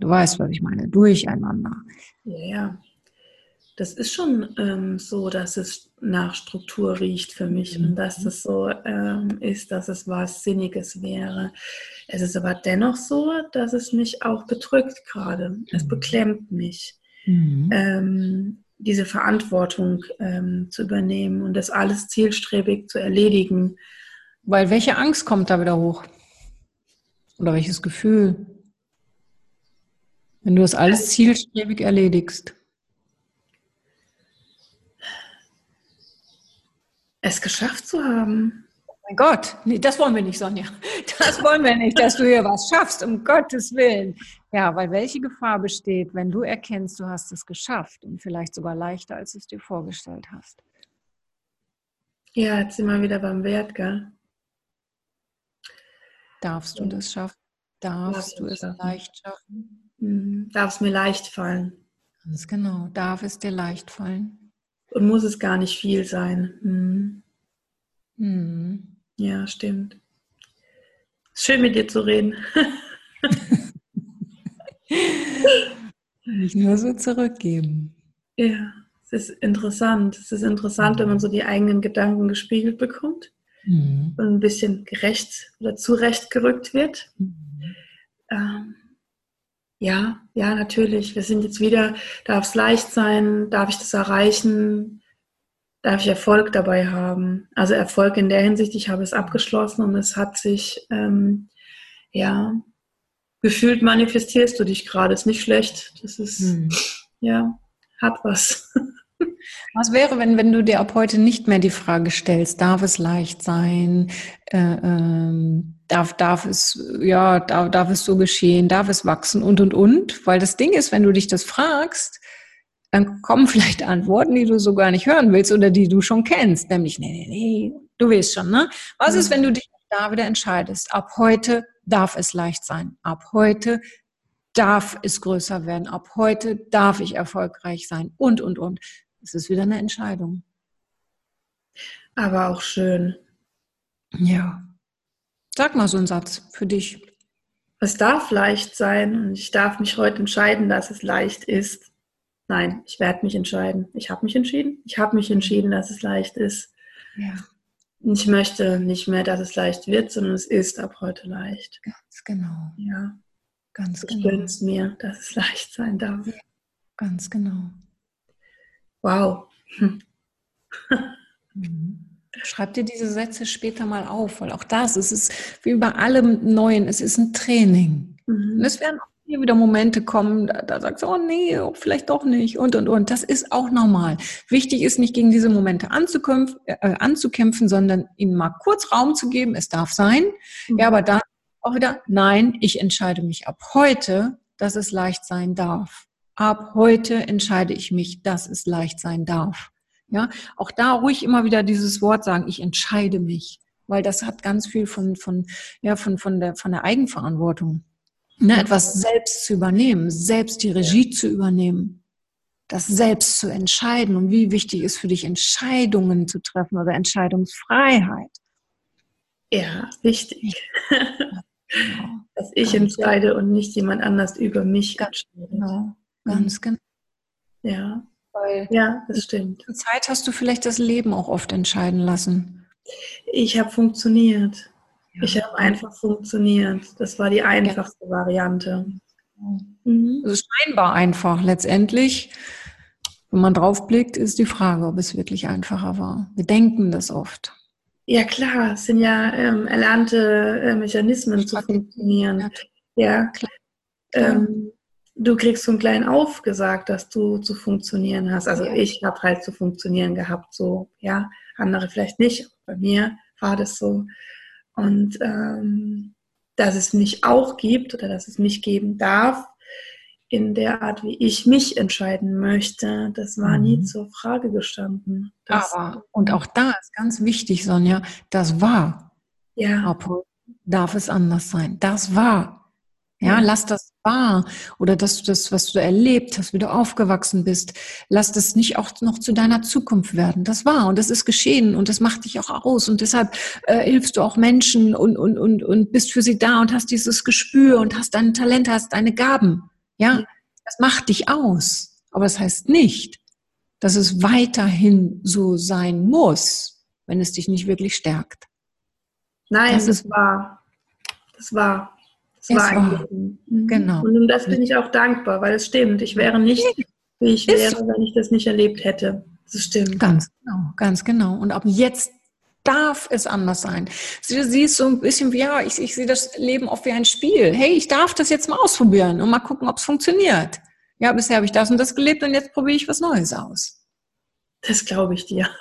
Du weißt, was ich meine, durcheinander. Ja, ja. Das ist schon ähm, so, dass es nach Struktur riecht für mich mhm. und dass es so ähm, ist, dass es was Sinniges wäre. Es ist aber dennoch so, dass es mich auch bedrückt gerade. Es mhm. beklemmt mich, mhm. ähm, diese Verantwortung ähm, zu übernehmen und das alles zielstrebig zu erledigen. Weil welche Angst kommt da wieder hoch? Oder welches Gefühl? Wenn du das alles zielstrebig erledigst. Es geschafft zu haben. Oh mein Gott, nee, das wollen wir nicht, Sonja. Das wollen wir nicht, dass du hier was schaffst, um Gottes Willen. Ja, weil welche Gefahr besteht, wenn du erkennst, du hast es geschafft und vielleicht sogar leichter, als du es dir vorgestellt hast? Ja, jetzt sind wir wieder beim Wert, gell? Darfst du das schaffen? Darfst du es leicht schaffen? Mhm. Darf es mir leicht fallen? Ganz genau. Darf es dir leicht fallen? Und muss es gar nicht viel sein? Mhm. Mhm. Ja, stimmt. Schön mit dir zu reden. Nicht nur so zurückgeben. Ja, es ist interessant. Es ist interessant, wenn man so die eigenen Gedanken gespiegelt bekommt mhm. und ein bisschen gerecht oder zurechtgerückt wird. Mhm. Ähm, ja, ja, natürlich. Wir sind jetzt wieder, darf es leicht sein, darf ich das erreichen, darf ich Erfolg dabei haben. Also Erfolg in der Hinsicht, ich habe es abgeschlossen und es hat sich, ähm, ja, gefühlt manifestierst du dich gerade, ist nicht schlecht. Das ist, hm. ja, hat was. Was wäre, wenn, wenn du dir ab heute nicht mehr die Frage stellst, darf es leicht sein, äh, ähm, darf, darf es, ja, darf, darf es so geschehen, darf es wachsen? Und, und, und? Weil das Ding ist, wenn du dich das fragst, dann kommen vielleicht Antworten, die du so gar nicht hören willst oder die du schon kennst, nämlich, nee, nee, nee, du weißt schon, ne? Was ist, wenn du dich da wieder entscheidest, ab heute darf es leicht sein, ab heute darf es größer werden, ab heute darf ich erfolgreich sein. Und, und, und. Es ist wieder eine Entscheidung. Aber auch schön. Ja. Sag mal so einen Satz für dich. Es darf leicht sein und ich darf mich heute entscheiden, dass es leicht ist. Nein, ich werde mich entscheiden. Ich habe mich entschieden. Ich habe mich entschieden, dass es leicht ist. Ja. Ich möchte nicht mehr, dass es leicht wird, sondern es ist ab heute leicht. Ganz genau. Ja. Ganz Ich genau. gönn's mir, dass es leicht sein darf. Ganz genau. Wow. Hm. Mhm. Schreib dir diese Sätze später mal auf, weil auch das, es ist wie bei allem Neuen, es ist ein Training. Und Mhm. es werden auch hier wieder Momente kommen, da, da sagst du, oh nee, oh, vielleicht doch nicht und und und. Das ist auch normal. Wichtig ist nicht gegen diese Momente anzukämpfen, äh, anzukämpfen, sondern ihnen mal kurz Raum zu geben. Es darf sein. Ja, aber dann auch wieder, nein, ich entscheide mich ab heute, dass es leicht sein darf. Ab heute entscheide ich mich, dass es leicht sein darf. Ja, auch da ruhig immer wieder dieses Wort sagen, ich entscheide mich, weil das hat ganz viel von, von, ja, von, von der, von der Eigenverantwortung. Ne, etwas selbst zu übernehmen, selbst die Regie zu übernehmen, das selbst zu entscheiden und wie wichtig ist für dich Entscheidungen zu treffen oder Entscheidungsfreiheit. Ja, wichtig, Genau, dass ich entscheide und nicht jemand anders über mich Ganz entscheidet. genau, ganz genau. Ja, Weil ja, das stimmt. zur Zeit hast du vielleicht das Leben auch oft entscheiden lassen. Ich habe funktioniert. Ja. Ich habe einfach funktioniert. Das war die einfachste Variante. Mhm. Also scheinbar einfach. Letztendlich, wenn man draufblickt, ist die Frage, ob es wirklich einfacher war. Wir denken das oft. Ja, klar, es sind ja ähm, erlernte äh, Mechanismen zu funktionieren. ja. Ja, Klar. ähm, du kriegst von klein auf gesagt, dass du zu funktionieren hast. Also Ja. ich habe halt zu funktionieren gehabt, so, ja, andere vielleicht nicht. Bei mir war das so. Und ähm, dass es mich auch gibt oder dass es mich geben darf, in der Art, wie ich mich entscheiden möchte, das war nie Mhm. zur Frage gestanden. Aber, und auch da ist ganz wichtig, Sonja, das war. ja, heute darf es anders sein. Das war. Ja, lass das wahr. Oder dass du das, was du erlebt hast, wie du aufgewachsen bist, lass das nicht auch noch zu deiner Zukunft werden. Das war und das ist geschehen und das macht dich auch aus. Und deshalb äh, hilfst du auch Menschen und, und, und, und bist für sie da und hast dieses Gespür und hast deine Talente, hast deine Gaben. Ja, das macht dich aus. Aber das heißt nicht, dass es weiterhin so sein muss, wenn es dich nicht wirklich stärkt. nein, das das, ist- war, das war, das Es war war. Mhm. Genau. Und um das bin ich auch dankbar, weil es stimmt. Ich wäre nicht, wie ich Ist wäre, wenn ich das nicht erlebt hätte. Das stimmt. Ganz genau, ganz genau. Und ab jetzt darf es anders sein. Sie, sie ist so ein bisschen wie, ja, ich, ich sehe das Leben oft wie ein Spiel. Hey, ich darf das jetzt mal ausprobieren und mal gucken, ob es funktioniert. Ja, bisher habe ich das und das gelebt und jetzt probiere ich was Neues aus. Das glaube ich dir.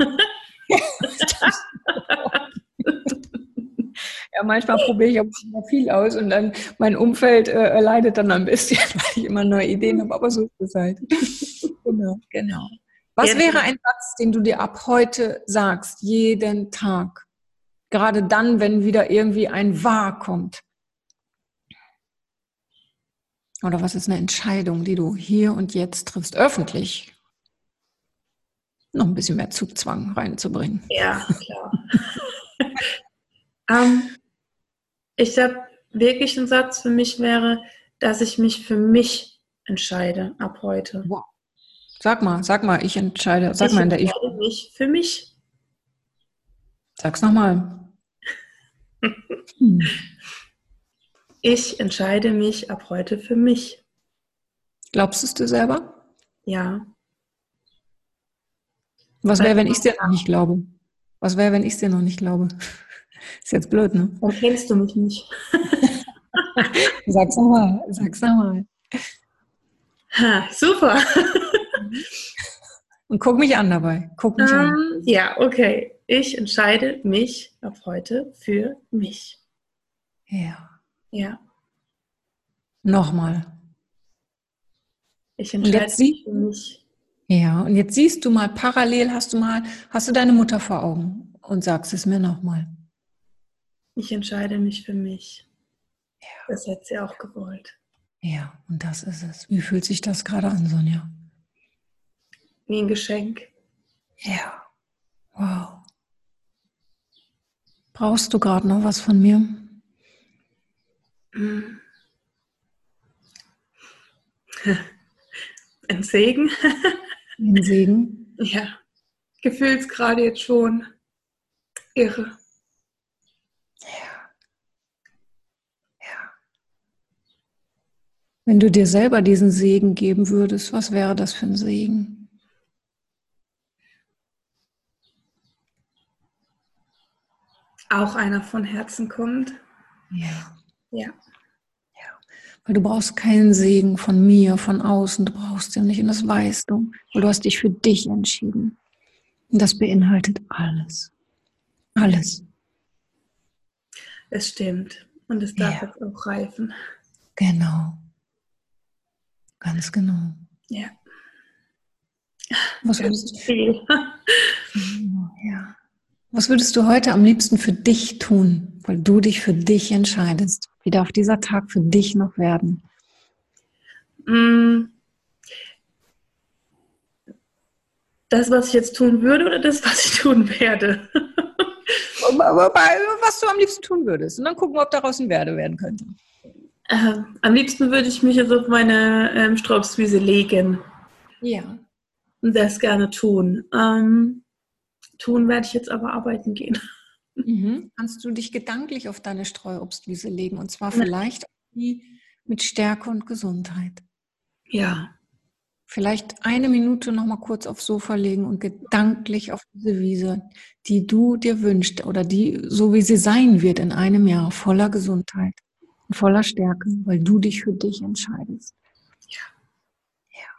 Ja, manchmal probiere ich auch viel aus und dann mein Umfeld äh, leidet dann ein bisschen, weil ich immer neue Ideen habe, aber so ist es halt. genau, genau. Was Ja, wäre ein Satz, den du dir ab heute sagst, jeden Tag? Gerade dann, wenn wieder irgendwie ein Wahr kommt. Oder was ist eine Entscheidung, die du hier und jetzt triffst, öffentlich? Noch ein bisschen mehr Zugzwang reinzubringen. Ja, klar. ähm, ich glaube, wirklich ein Satz für mich wäre, dass ich mich für mich entscheide ab heute. Wow. Sag mal, sag mal, ich entscheide. Sag ich mal in der Ich. entscheide mich für mich. Sag's nochmal. Hm. Ich entscheide mich ab heute für mich. Glaubst du es dir selber? Ja. Was wäre, wenn ich es dir noch nicht glaube? Was wäre, wenn ich es dir noch nicht glaube? Ist jetzt blöd, ne? Dann kennst du mich nicht. Sag's nochmal, sag's nochmal. Super. Und guck mich an dabei. Guck mich an. Ähm, ja, okay. Ich entscheide mich ab heute für mich. Ja. Ja. Nochmal. Ich entscheide mich für mich. Ja, und jetzt siehst du mal, parallel hast du mal, hast du deine Mutter vor Augen und sagst es mir nochmal. Ich entscheide mich für mich. Ja. Das hätte sie auch gewollt. Ja, und das ist es. Wie fühlt sich das gerade an, Sonja? Wie ein Geschenk. Ja. Wow. Brauchst du gerade noch was von mir? Ein Segen. Ein Segen. Ja. Gefühl's gerade jetzt schon. Irre. Ja. Ja. Wenn du dir selber diesen Segen geben würdest, was wäre das für ein Segen? Auch einer von Herzen kommt. Ja. Ja. Ja. Weil du brauchst keinen Segen von mir, von außen. Du brauchst den nicht und das weißt du. Weil du hast dich für dich entschieden. Und das beinhaltet alles. Alles. Es stimmt. Und es darf ja. jetzt auch reifen. Genau. Ganz genau. Ja. Was würdest, du, ja. Was würdest du heute am liebsten für dich tun, weil du dich für dich entscheidest? Wie darf dieser Tag für dich noch werden? Mm. Das, was ich jetzt tun würde oder das, was ich tun werde? was du am liebsten tun würdest. Und dann gucken wir, ob daraus ein Werde werden könnte. Äh, am liebsten würde ich mich jetzt auf meine ähm, Sträubswiese legen. Ja. Und das gerne tun. Ähm, tun werde ich jetzt aber arbeiten gehen. Mhm. Kannst du dich gedanklich auf deine Streuobstwiese legen und zwar vielleicht mit Stärke und Gesundheit? Ja. Vielleicht eine Minute noch mal kurz aufs Sofa legen und gedanklich auf diese Wiese, die du dir wünschst oder die so wie sie sein wird in einem Jahr voller Gesundheit und voller Stärke, weil du dich für dich entscheidest. Ja. Ja.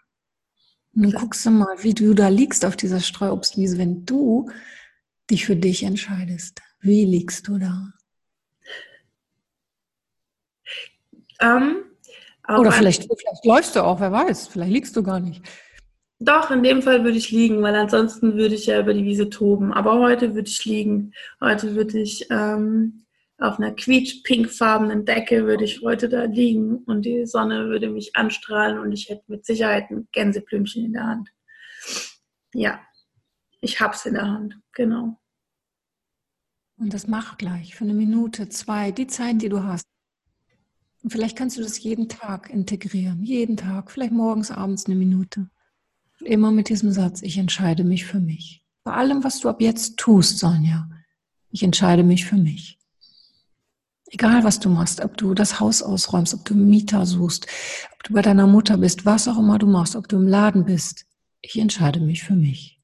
Und dann guckst du mal, wie du da liegst auf dieser Streuobstwiese, wenn du dich für dich entscheidest. Wie liegst du da? Ähm, Oder vielleicht, vielleicht läufst du auch, wer weiß, vielleicht liegst du gar nicht. Doch, in dem Fall würde ich liegen, weil ansonsten würde ich ja über die Wiese toben. Aber heute würde ich liegen. Heute würde ich ähm, auf einer quietsch-pinkfarbenen Decke würde ich heute da liegen und die Sonne würde mich anstrahlen und ich hätte mit Sicherheit ein Gänseblümchen in der Hand. Ja, ich hab's in der Hand, genau. Und das mach gleich für eine Minute, zwei, die Zeit, die du hast. Und vielleicht kannst du das jeden Tag integrieren, jeden Tag, vielleicht morgens, abends eine Minute. Immer mit diesem Satz, ich entscheide mich für mich. Bei allem, was du ab jetzt tust, Sonja, ich entscheide mich für mich. Egal, was du machst, ob du das Haus ausräumst, ob du Mieter suchst, ob du bei deiner Mutter bist, was auch immer du machst, ob du im Laden bist, ich entscheide mich für mich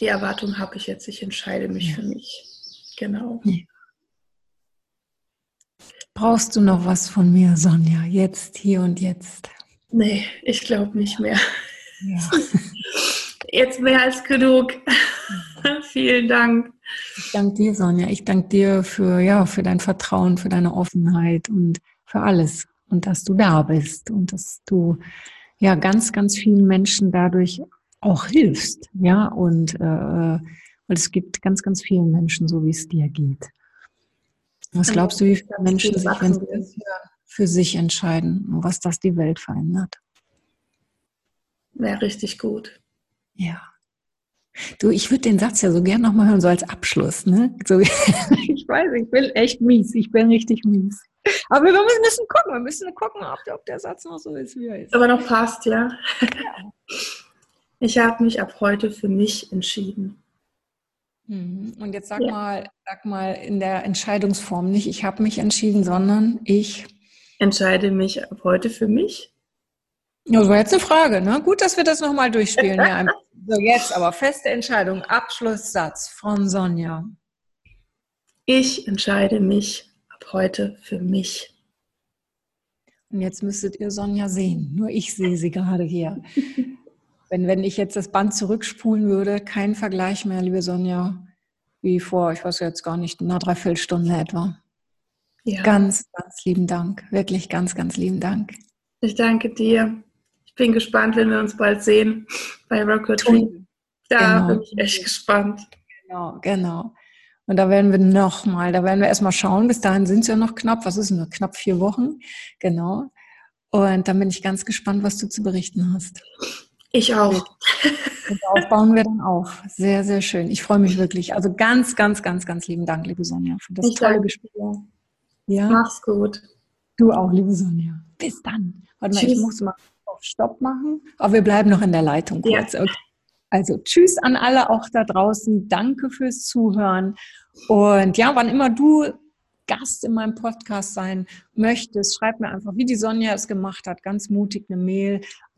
die Erwartung habe ich jetzt, ich entscheide mich ja. für mich. Genau. Ja. Brauchst du noch was von mir, Sonja? Jetzt, hier und jetzt? Nee, ich glaube nicht mehr. Ja. Jetzt mehr als genug. Vielen Dank. Ich danke dir, Sonja. Ich danke dir für, ja, für dein Vertrauen, für deine Offenheit und für alles. Und dass du da bist und dass du ja ganz, ganz vielen Menschen dadurch auch hilfst, ja, und äh, weil es gibt ganz, ganz vielen Menschen, so wie es dir geht. Was glaubst du, wie viele Menschen sich, wenn sie für sich entscheiden und was das die Welt verändert? Wäre richtig gut. Ja. Du, ich würde den Satz ja so gern nochmal hören, so als Abschluss, ne? So, ich weiß, ich bin echt mies, ich bin richtig mies. Aber wir müssen gucken, wir müssen gucken, ob, ob der Satz noch so ist, wie er ist. Aber noch passt, ja. ja. Ich habe mich ab heute für mich entschieden. Mhm. Und jetzt sag ja. mal, sag mal in der Entscheidungsform nicht, ich habe mich entschieden, sondern ich entscheide mich ab heute für mich. Ja, das war jetzt eine Frage, ne? Gut, dass wir das nochmal durchspielen. ja, so, jetzt aber feste Entscheidung, Abschlusssatz von Sonja. Ich entscheide mich ab heute für mich. Und jetzt müsstet ihr Sonja sehen. Nur ich sehe sie gerade hier. Wenn, wenn ich jetzt das Band zurückspulen würde, kein Vergleich mehr, liebe Sonja, wie vor, ich weiß jetzt gar nicht, einer Dreiviertelstunde etwa. Ja. Ganz, ganz lieben Dank. Wirklich ganz, ganz lieben Dank. Ich danke dir. Ich bin gespannt, wenn wir uns bald sehen bei Rocket Tree. Da genau. bin ich echt gespannt. Genau, genau. Und da werden wir nochmal, da werden wir erstmal schauen. Bis dahin sind es ja noch knapp, was ist nur knapp vier Wochen. Genau. Und dann bin ich ganz gespannt, was du zu berichten hast. Ich auch. Und darauf bauen wir dann auf. Sehr, sehr schön. Ich freue mich wirklich. Also ganz, ganz, ganz, ganz lieben Dank, liebe Sonja, für das ich tolle Gespräch. Ja. Mach's gut. Du auch, liebe Sonja. Bis dann. Warte mal, ich muss mal Stopp machen. Aber wir bleiben noch in der Leitung kurz. Ja. Okay. Also tschüss an alle auch da draußen. Danke fürs Zuhören. Und ja, wann immer du Gast in meinem Podcast sein möchtest, schreib mir einfach, wie die Sonja es gemacht hat, ganz mutig eine Mail